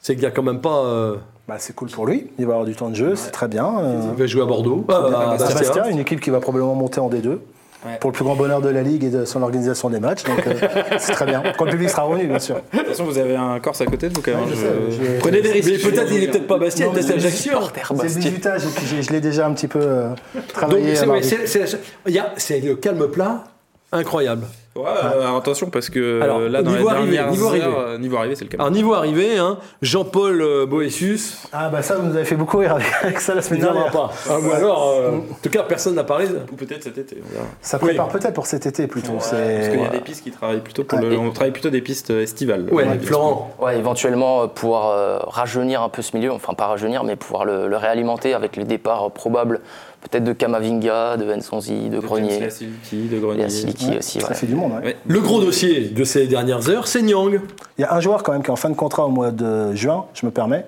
c'est qu'il n'y a quand même pas. euh, Bah, c'est cool pour lui, il va avoir du temps de jeu, c'est très bien. euh, il va jouer à Bordeaux. Ah, à Bastia. Sébastien, une équipe qui va probablement monter en D2. Ouais. Pour le plus grand bonheur de la Ligue et de son organisation des matchs. Donc euh, c'est très bien. Quand le public sera revenu, bien sûr. De toute façon, vous avez un Corse à côté de vous quand même. je Je- sais, j'ai- Prenez des Mais risques. peut-être il est peut-être pas Bastia, Non, mais peut-être c'est- Ajaccio. Supporter C'est le j'ai- je l'ai déjà un petit peu euh, Donc travaillé. c'est à ouais, mardi. c'est- c'est la- il y a- c'est le calme plat incroyable. Ouais, euh, attention parce que Alors, euh, là dans niveau les arrivé, dernières niveau heures, arrivé. euh, niveau arrivé, c'est le cas. Alors niveau arrivé, hein, Jean-Paul euh, Boessius, Ah bah ça, vous nous avez fait beaucoup rire avec- ça la semaine dernière. pas. Ah, ou alors, euh, en tout cas, personne n'a parlé. Ou peut-être cet été. on verra. Ça prépare peut-être pour cet été plutôt. Parce c'est- qu'il y a des pistes qui travaillent plutôt pour le. On travaille plutôt des pistes estivales. Ouais, Ouais, Florent. Ouais, éventuellement pouvoir euh, rajeunir un peu ce milieu, enfin pas rajeunir, mais pouvoir le, le réalimenter avec les départs euh, probables, peut-être de Kamavinga, de Nsonzi, de Grenier, Silky, de Grenier. Aussi. Ça fait du monde. ouais. Ouais. Le gros dossier de ces dernières heures, c'est Nyang. Il y a un joueur quand même qui est en fin de contrat au mois de juin, je me permets.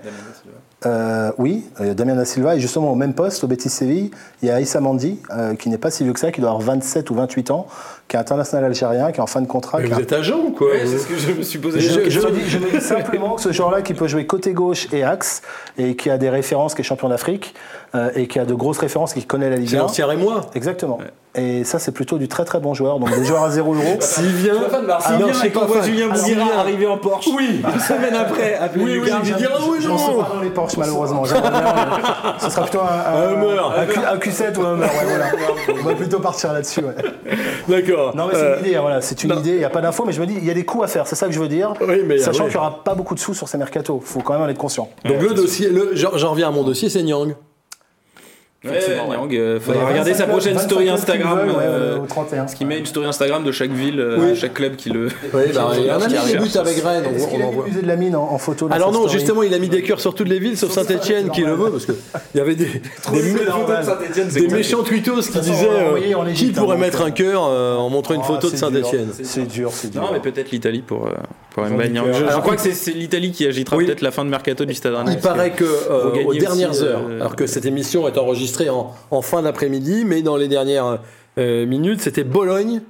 Euh, oui, euh, Damien Da Silva, et justement au même poste, au Betis Séville, il y a Issa Mandi, euh, qui n'est pas si vieux que ça, qui doit avoir 27 ou 28 ans, qui est international algérien, qui est en fin de contrat. Mais qui vous a- êtes agent ou quoi Ouais, c'est ce que je me suis posé. Je, me dis, je me dis simplement que ce joueur-là qui peut jouer côté gauche et axe, et qui a des références, qui est champion d'Afrique, euh, et qui a de grosses références, qui connaît la Ligue C'est 1. l'ancien Rémois. Exactement. Et ça, c'est plutôt du très très bon joueur. Donc des joueurs à 0 euros. S'il vient, Ah non, je suis pas fan. Ah, s'il vient- arriver en Porsche. Oui. Une semaine après, appelé Oui, oui, Lucas. oui, J'en sais non. pas dans les Porsche, malheureusement. Mais Ce sera plutôt un, un, Un Hummer. un Q- un Q7 ou un Hummer. ouais, voilà. On va plutôt partir là-dessus. ouais. D'accord. Non, mais c'est Euh, une idée. hein, Voilà, c'est une non. idée. Il n'y a pas d'infos, mais je me dis, il y a des coups à faire. C'est ça que je veux dire. Oui, mais, Sachant oui. qu'il n'y aura pas beaucoup de sous sur ces mercatos. Il faut quand même en être conscient. Donc le dossier, j'en reviens à mon dossier, c'est Nyang. Effectivement, ouais. Euh, faudra regarder 25 sa prochaine clubs, story 25 clubs qui Instagram. veulent, ouais, euh, au 31. Parce qu'il met une story Instagram de chaque ville, euh, Oui. chaque club qui le. Oui, bah, il y en a qui mis des arrive. buts avec Rennes. Est-ce qu'il a mis voit. le musée de la mine en, en photo dans Alors non, story justement, il a mis des cœurs sur toutes les villes, sauf Saint-Etienne Saint-Étienne, qui le veut, parce qu'il y avait des, des, des méchants tweetos qui disaient qui pourrait hein, mettre un cœur en montrant une Ah, photo de. Saint-Etienne. C'est dur, c'est dur. Non, mais peut-être l'Italie pour, que- Je, crois que c'est- l'Italie qui agitera Oui. peut-être la fin de mercato du Stade. Il paraît que euh, aux dernières aussi, heures, euh, alors que cette émission est enregistrée en, en fin d'après-midi, mais dans les dernières euh, minutes, c'était Bologne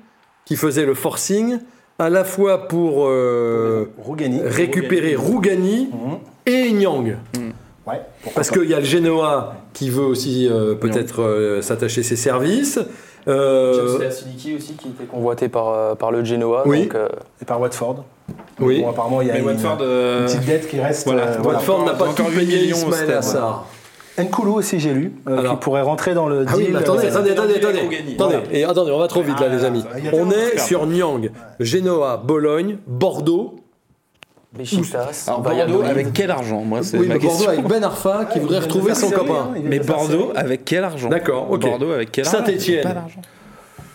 qui faisait le forcing, à la fois pour euh, Rougani. récupérer Rougani Mhm. et Nyang. Ouais. pourquoi Parce qu'il y a le Genoa qui veut aussi euh, peut-être euh, s'attacher ses services. Euh, James aussi qui était convoité par, par le Genoa. Oui. Donc, euh, Et par Watford. oui. Bon, apparemment, il y a une, Watford. une petite dette qui reste. voilà, euh, Watford n'a pas Encore tout payé Ismaël. Assar. Nkoulou aussi, j'ai lu, euh, Alors. qui pourrait rentrer dans le Ah oui, deal. mais attendez, euh, attendez, attendez, attendez, et attendez, on va trop vite là, Ah, les amis. a On est sur Nyang, Genoa, Bologne, Bordeaux. Alors Valladolid. Bordeaux avec quel argent Moi, c'est Oui, ma mais Bordeaux question. avec Ben Arfa qui il voudrait retrouver son copain. hein, Mais Bordeaux avec quel argent? D'accord, ok. Bordeaux avec quel argent? Saint-Étienne. Pas d'argent.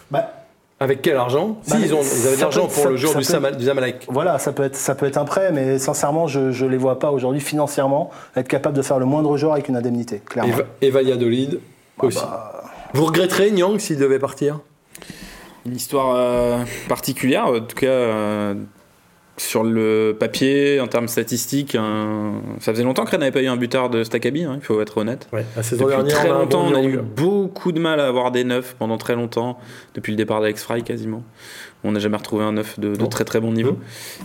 Bah, Avec quel argent Bah, Si, ils, ont, ils avaient de l'argent pour ça- le jour du, peut- Sama- du Zamalek. Voilà, ça peut, être, ça peut être un prêt, mais sincèrement, je ne les vois pas aujourd'hui financièrement être capable de faire le moindre joueur avec une indemnité, Et, clairement. Et Valladolid aussi. Vous regretterez Nyang s'il devait partir? Une histoire euh, particulière, en tout cas euh, sur le papier, en termes statistiques. un- Ça faisait longtemps que Rennes n'avait pas eu un buteur de Staccabi, hein, il faut être honnête. Ouais, la saison Depuis dernière, très on a un longtemps, bon on a eu beaucoup de mal à avoir des neufs pendant très longtemps, depuis le départ d'Alex Fry quasiment. On n'a jamais retrouvé un neuf de, de Non. très très bon niveau.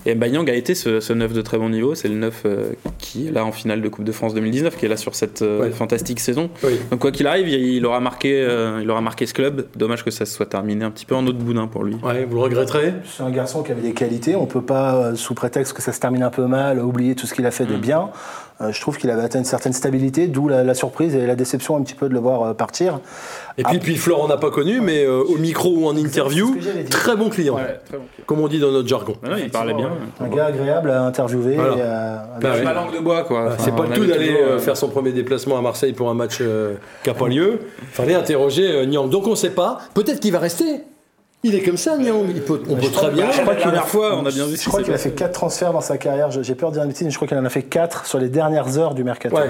Et Mbayang a été ce, ce neuf de très bon niveau, c'est le neuf euh, qui est là en finale de Coupe de France 2019, qui est là sur cette euh, Ouais. fantastique saison. Oui. Donc quoi qu'il arrive, il, il aura marqué, euh, il aura marqué ce club. Dommage que ça se soit terminé un petit peu en autre boudin pour lui. Ouais, vous le regretterez C'est un garçon qui avait des qualités. On peut pas, euh, sous prétexte que ça se termine un peu mal, oublier tout ce qu'il a fait de bien. Euh, je trouve qu'il avait atteint une certaine stabilité, d'où la, la surprise et la déception un petit peu de le voir partir. Et puis, puis Florent n'a pas connu, mais euh, au micro ou en interview, c'est ce que très bon client, comme on dit dans notre jargon. il parlait bien. Un gars agréable à interviewer. Voilà. et à- Bah langue de bois quoi. Voilà, Enfin, c'est pas le tout d'aller toujours, euh, euh, faire son premier déplacement à Marseille pour un match euh, qui n'a pas lieu. Fallait interroger euh, Nyang. Donc on ne sait pas. Peut-être qu'il va rester. Il est comme ça, Nyang. Il peut, on peut très bien. Je crois la dernière fois, on a bien vu Je crois qu'il a fait 4 transferts dans sa carrière. J'ai peur de dire une bêtise, mais je crois qu'il en a fait 4 sur les dernières heures du mercato. Ouais.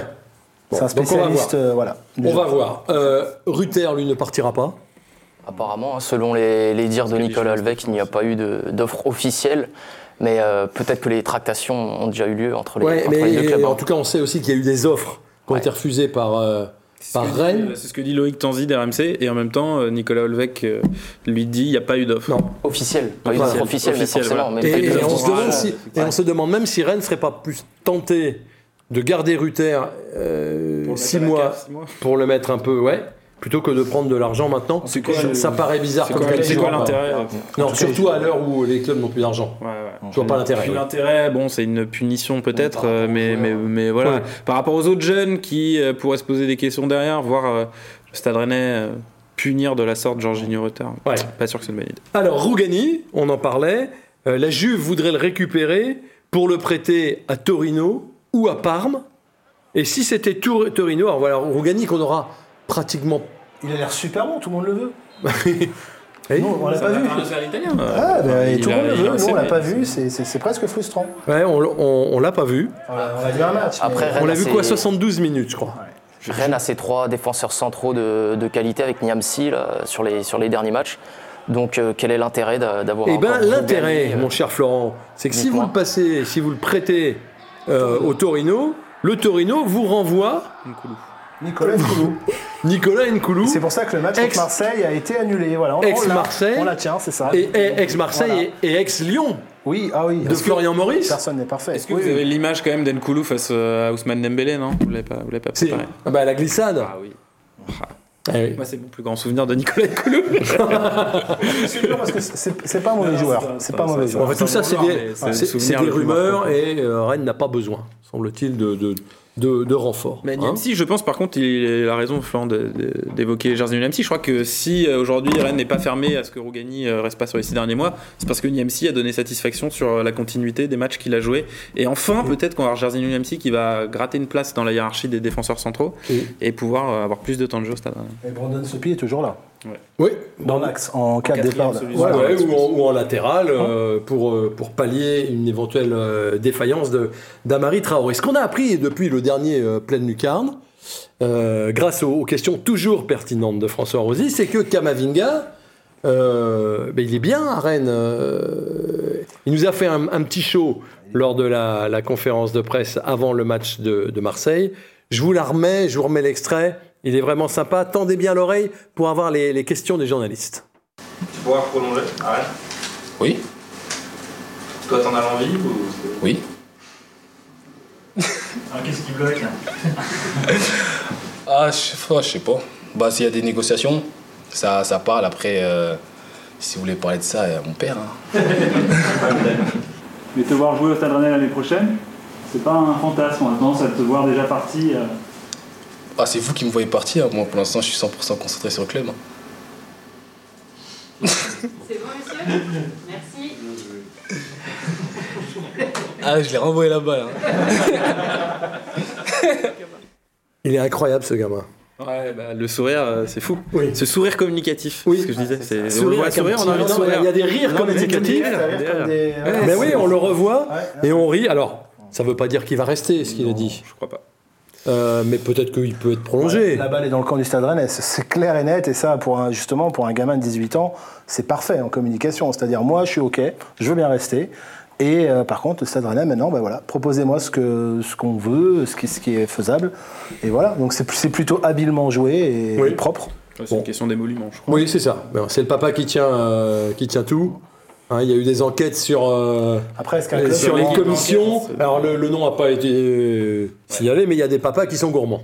Bon, c'est un donc on va spécialiste. voir. euh, voilà. On va voir. Euh, Ruther, lui, ne partira pas. Apparemment, selon les, les dires de Nicolas Alvec, il n'y a pas eu d'offre officielle. Mais euh, peut-être que les tractations ont déjà eu lieu entre les, Ouais, entre les deux clubs. en hein. tout cas, on sait aussi qu'il y a eu des offres qui ont Ouais. été refusées par, euh, par ce Rennes. dit- C'est ce que dit Loïc Tanzi d'RMC et en même temps euh, Nicolas Olvec euh, lui dit il n'y a pas eu d'offre. Non. Pas officielle, mais forcément. voilà. mais Et, on se demande si, et on se demande même si Rennes ne serait pas plus tenté de garder Ruther 6 mois pour le mettre un peu, ouais, plutôt que de prendre de l'argent maintenant. C'est quoi ça, paraît bizarre C'est comme quoi, c'est quoi l'intérêt euh, Non, surtout à l'heure où les clubs n'ont plus d'argent. Ouais, ouais. Je vois pas l'intérêt. L'intérêt, bon, c'est une punition peut-être, euh, mais, mais, voilà. Ouais. Par rapport aux autres jeunes qui euh, pourraient se poser des questions derrière, voir euh, le Stade Rennais euh, punir de la sorte Jorginho Rutter. Ouais. Pas sûr que c'est une bonne idée. Alors, Rougani, on en parlait, euh, la Juve voudrait le récupérer pour le prêter à Torino ou à Parme. Et si c'était Torino, alors voilà, Rougani qu'on aura pratiquement. Il a l'air super bon, tout le monde le veut. Nous, on l'a pas vu. Ah, ben, tout le monde le veut. Nous, on l'a pas vu. C'est- presque frustrant. Ouais, on, on, on l'a pas vu. On a, on a vu un match. mais- Après, On l'a a vu quoi 72 minutes, je crois. Rennes a ses trois défenseurs centraux de, de qualité avec Niamsi là, sur, les, sur les derniers matchs. Donc, euh, quel est l'intérêt d'a- d'avoir Eh bien, l'intérêt, euh, mon cher Florent, c'est que si vous le passez, si vous le prêtez euh, au Torino, le Torino vous renvoie Nicolas. Nicolas Nkoulou C'est pour ça que le match Ex- contre Marseille a été annulé. Voilà. Ex-Marseille. On la tient, c'est ça. et, et ex-Marseille Voilà. et, et ex-Lyon Oui, ah oui. de Florian Maurice. Personne n'est parfait. Est-ce que Oui, vous oui. avez l'image quand même d'Enkoulou face euh, à Ousmane Dembélé, non? Vous l'avez pas, vous l'avez pas C'est préparé ah bah, la glissade. Ah oui. Ah oui. Moi, c'est mon plus grand souvenir de Nicolas Enkoulou. C'est dur parce que c'est c'est pas un mauvais joueur. C'est pas un mauvais En joueur. fait, tout ça, c'est des, rumeurs et euh, Rennes n'a pas besoin, semble-t-il, de, de, renfort. Mais hein. Niamsi, je pense par contre, il a raison, de- d'évoquer Jersey Niamsi. Je crois que si euh, aujourd'hui Rennes n'est pas fermé à ce que Rougani euh, reste pas sur les six derniers mois, c'est parce que Niamsi a donné satisfaction sur euh, la continuité des matchs qu'il a joués. Et enfin, peut-être qu'on va avoir Jersey Niamsi qui va gratter une place dans la hiérarchie des défenseurs centraux Et- et pouvoir avoir plus de temps de jeu au stade. Et Brandon Sopi est toujours là, Oui, dans l'axe, en cas de départ. Voilà. ouais, ou, en, ou en latéral euh, pour, euh, pour pallier une éventuelle euh, défaillance de- d'Amari Traoré. Ce qu'on a appris depuis le dernier euh, pleine lucarne, euh, grâce aux, aux questions toujours pertinentes de François Rosy, c'est que Kamavinga, euh, ben, il est bien à Rennes. euh, il nous a fait un, un petit show lors de la, la conférence de presse avant le match de, de Marseille. Je vous la remets, je vous remets l'extrait. Il est vraiment sympa. Tendez bien l'oreille pour avoir les- les questions des journalistes. Tu pourras prolonger Arrête. Oui, Toi, t'en as l'envie ou... oui. Qu'est-ce qui bloque Ah, je, oh, je sais pas. Bah, s'il y a des négociations, ça, ça parle. Après, euh, si vous voulez parler de ça, a mon père. hein. Mais te voir jouer au Stade Rennais l'année prochaine, c'est pas un fantasme. On a tendance à te voir déjà parti. euh, Ah, c'est vous qui me voyez partir. Moi, pour l'instant, je suis 100% concentré sur le club. hein. C'est bon, monsieur? Merci. Ah, je l'ai renvoyé là-bas. Là. Il est incroyable ce gamin. Ouais, bah, le sourire, euh, c'est fou. Oui. Ce sourire communicatif, Oui. ce que je disais. C'est, Sourire on sourire, a non, sourire. Il y a des rires communicatifs. des- Mais oui, on le revoit et on rit. Alors, ça veut pas dire qu'il va rester, ce qu'il a dit. Je crois pas. Euh, mais peut-être qu'il peut être prolongé. La balle est dans le camp du Stade Rennais, c'est- clair et net, et ça, pour un, justement, pour un gamin de 18 ans, c'est parfait en communication. C'est-à-dire, moi, je suis OK, je veux bien rester. Et euh, par contre, le Stade Rennais, maintenant, ben voilà, proposez-moi ce que ce qu'on veut, ce qui, ce qui est faisable. Et voilà, donc c'est c'est plutôt habilement joué et, Oui. et propre. C'est Bon. une question d'émolument, je crois. Oui, c'est ça. C'est le papa qui tient, euh, qui tient tout. Hein, il y a eu des enquêtes sur, euh, Après, club sur les commissions. Alors, le, le nom n'a pas été euh, signalé, mais il y a des papas qui sont gourmands.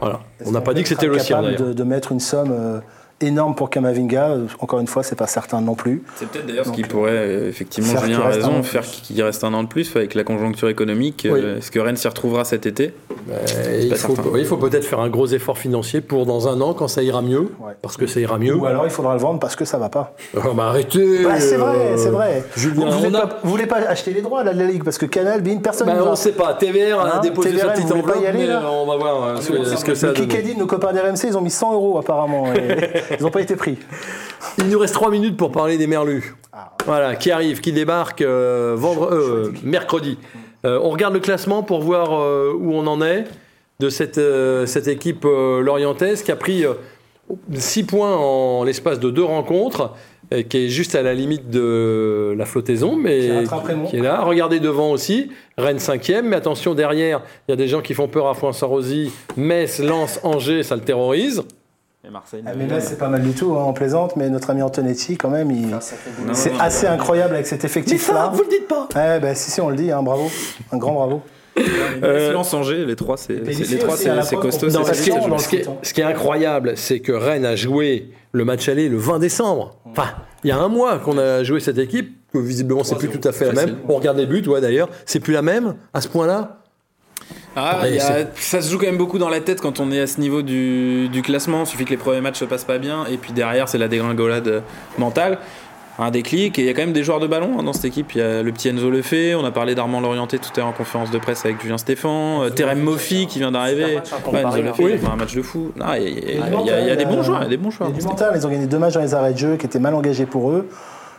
Voilà. On n'a pas dit que c'était le sien, de, de mettre une somme euh, énorme pour Kamavinga. Encore une fois, c'est pas certain non plus. C'est peut-être d'ailleurs ce qui pourrait, euh, effectivement, Julien a raison, faire qu'il reste un an de plus avec la conjoncture économique. Oui. euh, Est-ce que Rennes s'y retrouvera cet été? Euh, il faut, certain. oui, il faut peut-être faire un gros effort financier pour dans un an, quand ça ira mieux. Ouais. Parce que ça ira mieux. Ou alors, il faudra le vendre parce que ça va pas. Oh, bah, arrêtez Bah, c'est vrai, euh, c'est vrai. Julien, vous, voulez a- pas, vous voulez pas acheter les droits là, de la Ligue parce que Canal, Bein, personne Bah, ne on va. sait pas. TVR a Hein, déposé TVR, sa vous petite voulez pas y enveloppe, aller, mais on va voir euh, ce que, ça donné. Kikadi, nos copains d'RMC, ils ont mis 100 euros apparemment. et ils n'ont pas été pris. Il nous reste 3 minutes pour parler des Merlus. Voilà, qui arrive, qui débarque euh, vendre, euh, mercredi. Euh, on regarde le classement pour voir euh, où on en est de cette, cette équipe lorientaise qui a pris 6 points en l'espace de deux rencontres, et qui est juste à la limite de la flottaison, mais Qui est là. Regardez devant aussi, Rennes 5e, mais attention derrière, il y a des gens qui font peur à Foin-Sarosi, Metz, Lens, Angers, ça le terrorise. Et Marseille. Ah, mais là, c'est pas mal du tout, hein, on plaisante, mais notre ami Antonetti, quand même, il- c'est assez incroyable avec cet effectif-là. vous le dites pas Eh ben, si, si, on le dit, hein, bravo. Un grand bravo. Euh, Lens Angers, les trois, c'est les trois, c'est costaud. Non, ce, qui est, ce qui incroyable, c'est que Rennes a joué le match aller le 20 décembre. Enfin, il y a un mois qu'on a joué cette équipe, que visiblement c'est plus tout à fait la même. On regarde les buts, ouais d'ailleurs, c'est plus la même à ce point-là. Ah, y a- ça se joue quand même beaucoup dans la tête quand on est à ce niveau du, du classement. Il suffit que les premiers matchs se passent pas bien et puis derrière c'est la dégringolade mentale. Un déclic et il y a quand même des joueurs de ballon hein, dans cette équipe. Il y a le petit Enzo Lefebvre, on a parlé d'Armand Lorienté tout à l'heure en conférence de presse avec Julien Stéphan, euh, Terem Moffi qui vient d'arriver. Ouais, Enzo. Lefebvre, Oui. un match de fou. Ah, Il y a- des bons euh, joueurs, il y a des bons joueurs. Il y a du mental, ils ont gagné deux matchs dans les arrêts de jeu qui étaient mal engagés pour eux.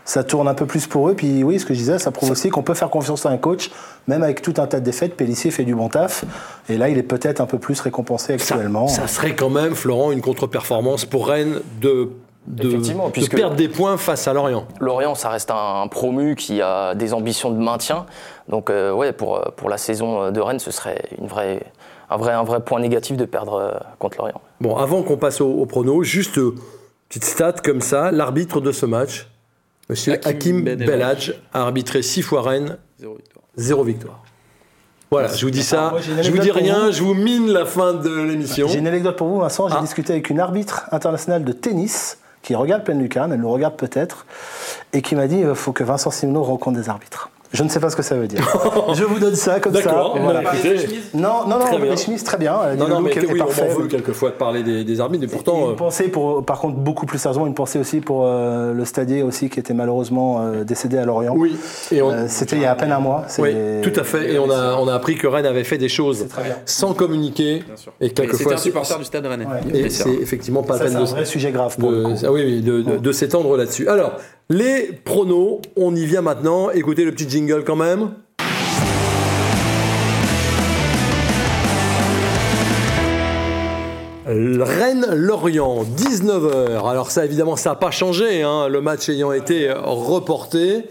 Ça tourne un peu plus pour eux. Puis oui, ce que je disais, ça prouve aussi qu'on peut faire confiance à un coach, même avec tout un tas de défaites. Pellissier fait du bon taf. Et là, il est peut-être un peu plus récompensé actuellement. ça serait quand même, Florent, une contre-performance pour Rennes de, de, Effectivement, de puisque- perdre des points face à Lorient. Lorient, ça reste un promu qui a des ambitions de maintien. Donc, euh, ouais, pour, euh, pour la saison de Rennes, ce serait une vraie, un, vrai, un vrai point négatif de perdre euh, contre Lorient. Bon, avant qu'on passe au, au prono, juste euh, petite stat comme ça, l'arbitre de ce match, Monsieur Hakim Hakim Ben Belhadj, a arbitré 6 fois Rennes, Zéro victoire. Zéro victoire. Voilà, je vous dis ça. moi, une Je vous dis rien, vous. je vous mine la fin de l'émission. J'ai une anecdote pour vous, Vincent. J'ai Ah. discuté avec une arbitre internationale de tennis qui regarde Pleine Lucarne, elle nous regarde peut-être, et qui m'a dit il faut que Vincent Simon rencontre des arbitres. Je ne sais pas ce que ça veut dire. je vous donne ça comme ça. D'accord. Voilà. Non, non, non, Très les chemises, très bien. Non, non, mais que- oui, parfait. on veut quelquefois de parler des, des arbitres, mais pourtant. Une euh, pensée pour, par contre, beaucoup plus sérieusement, une pensée aussi pour euh, le stadier aussi qui était malheureusement euh, décédé à Lorient. Oui, et on- Euh, C'était il y a à peine un mois. Oui, tout à fait. Et on a, on a appris que Rennes avait fait des choses sans communiquer. Bien sûr. Et quelquefois. un supporter du stade rennais. Ouais. Et c'est effectivement pas la peine c'est de, un vrai sujet grave pour de- le coup. ah oui, de s'étendre là-dessus. Alors, les pronos, on y vient maintenant. Écoutez le petit jingle quand même. Rennes-Lorient, 19h. Alors ça, évidemment, ça n'a pas changé, hein, le match ayant été reporté.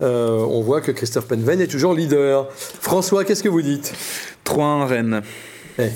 Euh, on voit que Christophe Penven est toujours leader. François, qu'est-ce que vous dites? 3-1 Rennes. Eh, euh,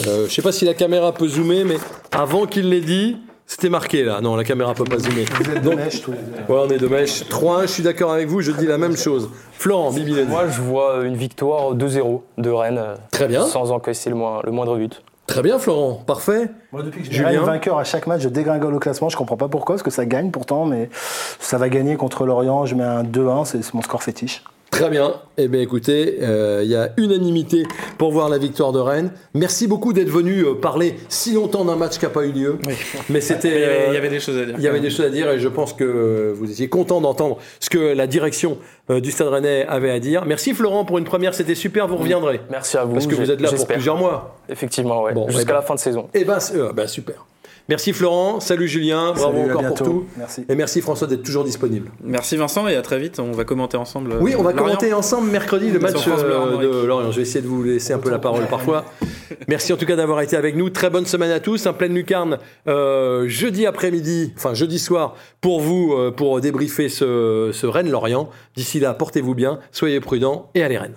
Je ne sais pas si la caméra peut zoomer, mais avant qu'il l'ait dit, c'était marqué là. Non, la caméra peut pas zoomer. Vous êtes de Donc, mèche tous les deux. ouais, on est de mèche. 3-1, je suis d'accord avec vous, je dis la même chose. Florent, Bibi. Moi, je vois une victoire 2-0 de Rennes. euh, Très bien. Sans encaisser le, moins- le moindre but. Très bien, Florent. Parfait. Moi, depuis que Julien Julien vainqueur à chaque match, je dégringole au classement. Je comprends pas pourquoi, parce que ça gagne pourtant, mais ça va gagner contre Lorient. Je mets un 2-1, c'est c'est mon score fétiche. Très bien. Eh bien, écoutez, euh, il y a unanimité pour voir la victoire de Rennes. Merci beaucoup d'être venu euh, parler si longtemps d'un match qui n'a pas eu lieu. Oui. Mais c'était. Il y, avait, euh, y avait des choses à dire. Il y avait des choses à dire et je pense que vous étiez content d'entendre ce que la direction euh, du Stade Rennais avait à dire. Merci Florent pour une première, c'était super, vous reviendrez. Merci à vous. Parce que vous êtes là pour plusieurs mois. Effectivement, ouais. Bon, eh Jusqu'à ben- la fin de saison. Eh ben, c'est- euh, ben, super. Merci Florent, salut Julien, bravo Salut, encore pour tout. Merci. Et merci François d'être toujours disponible. Merci Vincent et à très vite. On va commenter ensemble. euh, Oui, on va Lorient. commenter ensemble mercredi le match euh, de Lorient. Je vais essayer de vous laisser un peu la parole parfois. Merci en tout cas d'avoir été avec nous. Très bonne semaine à tous. Un pleine lucarne euh, jeudi après-midi, enfin jeudi soir pour vous, euh, pour débriefer ce, ce Rennes-Lorient. D'ici là, portez-vous bien, soyez prudents et allez Rennes.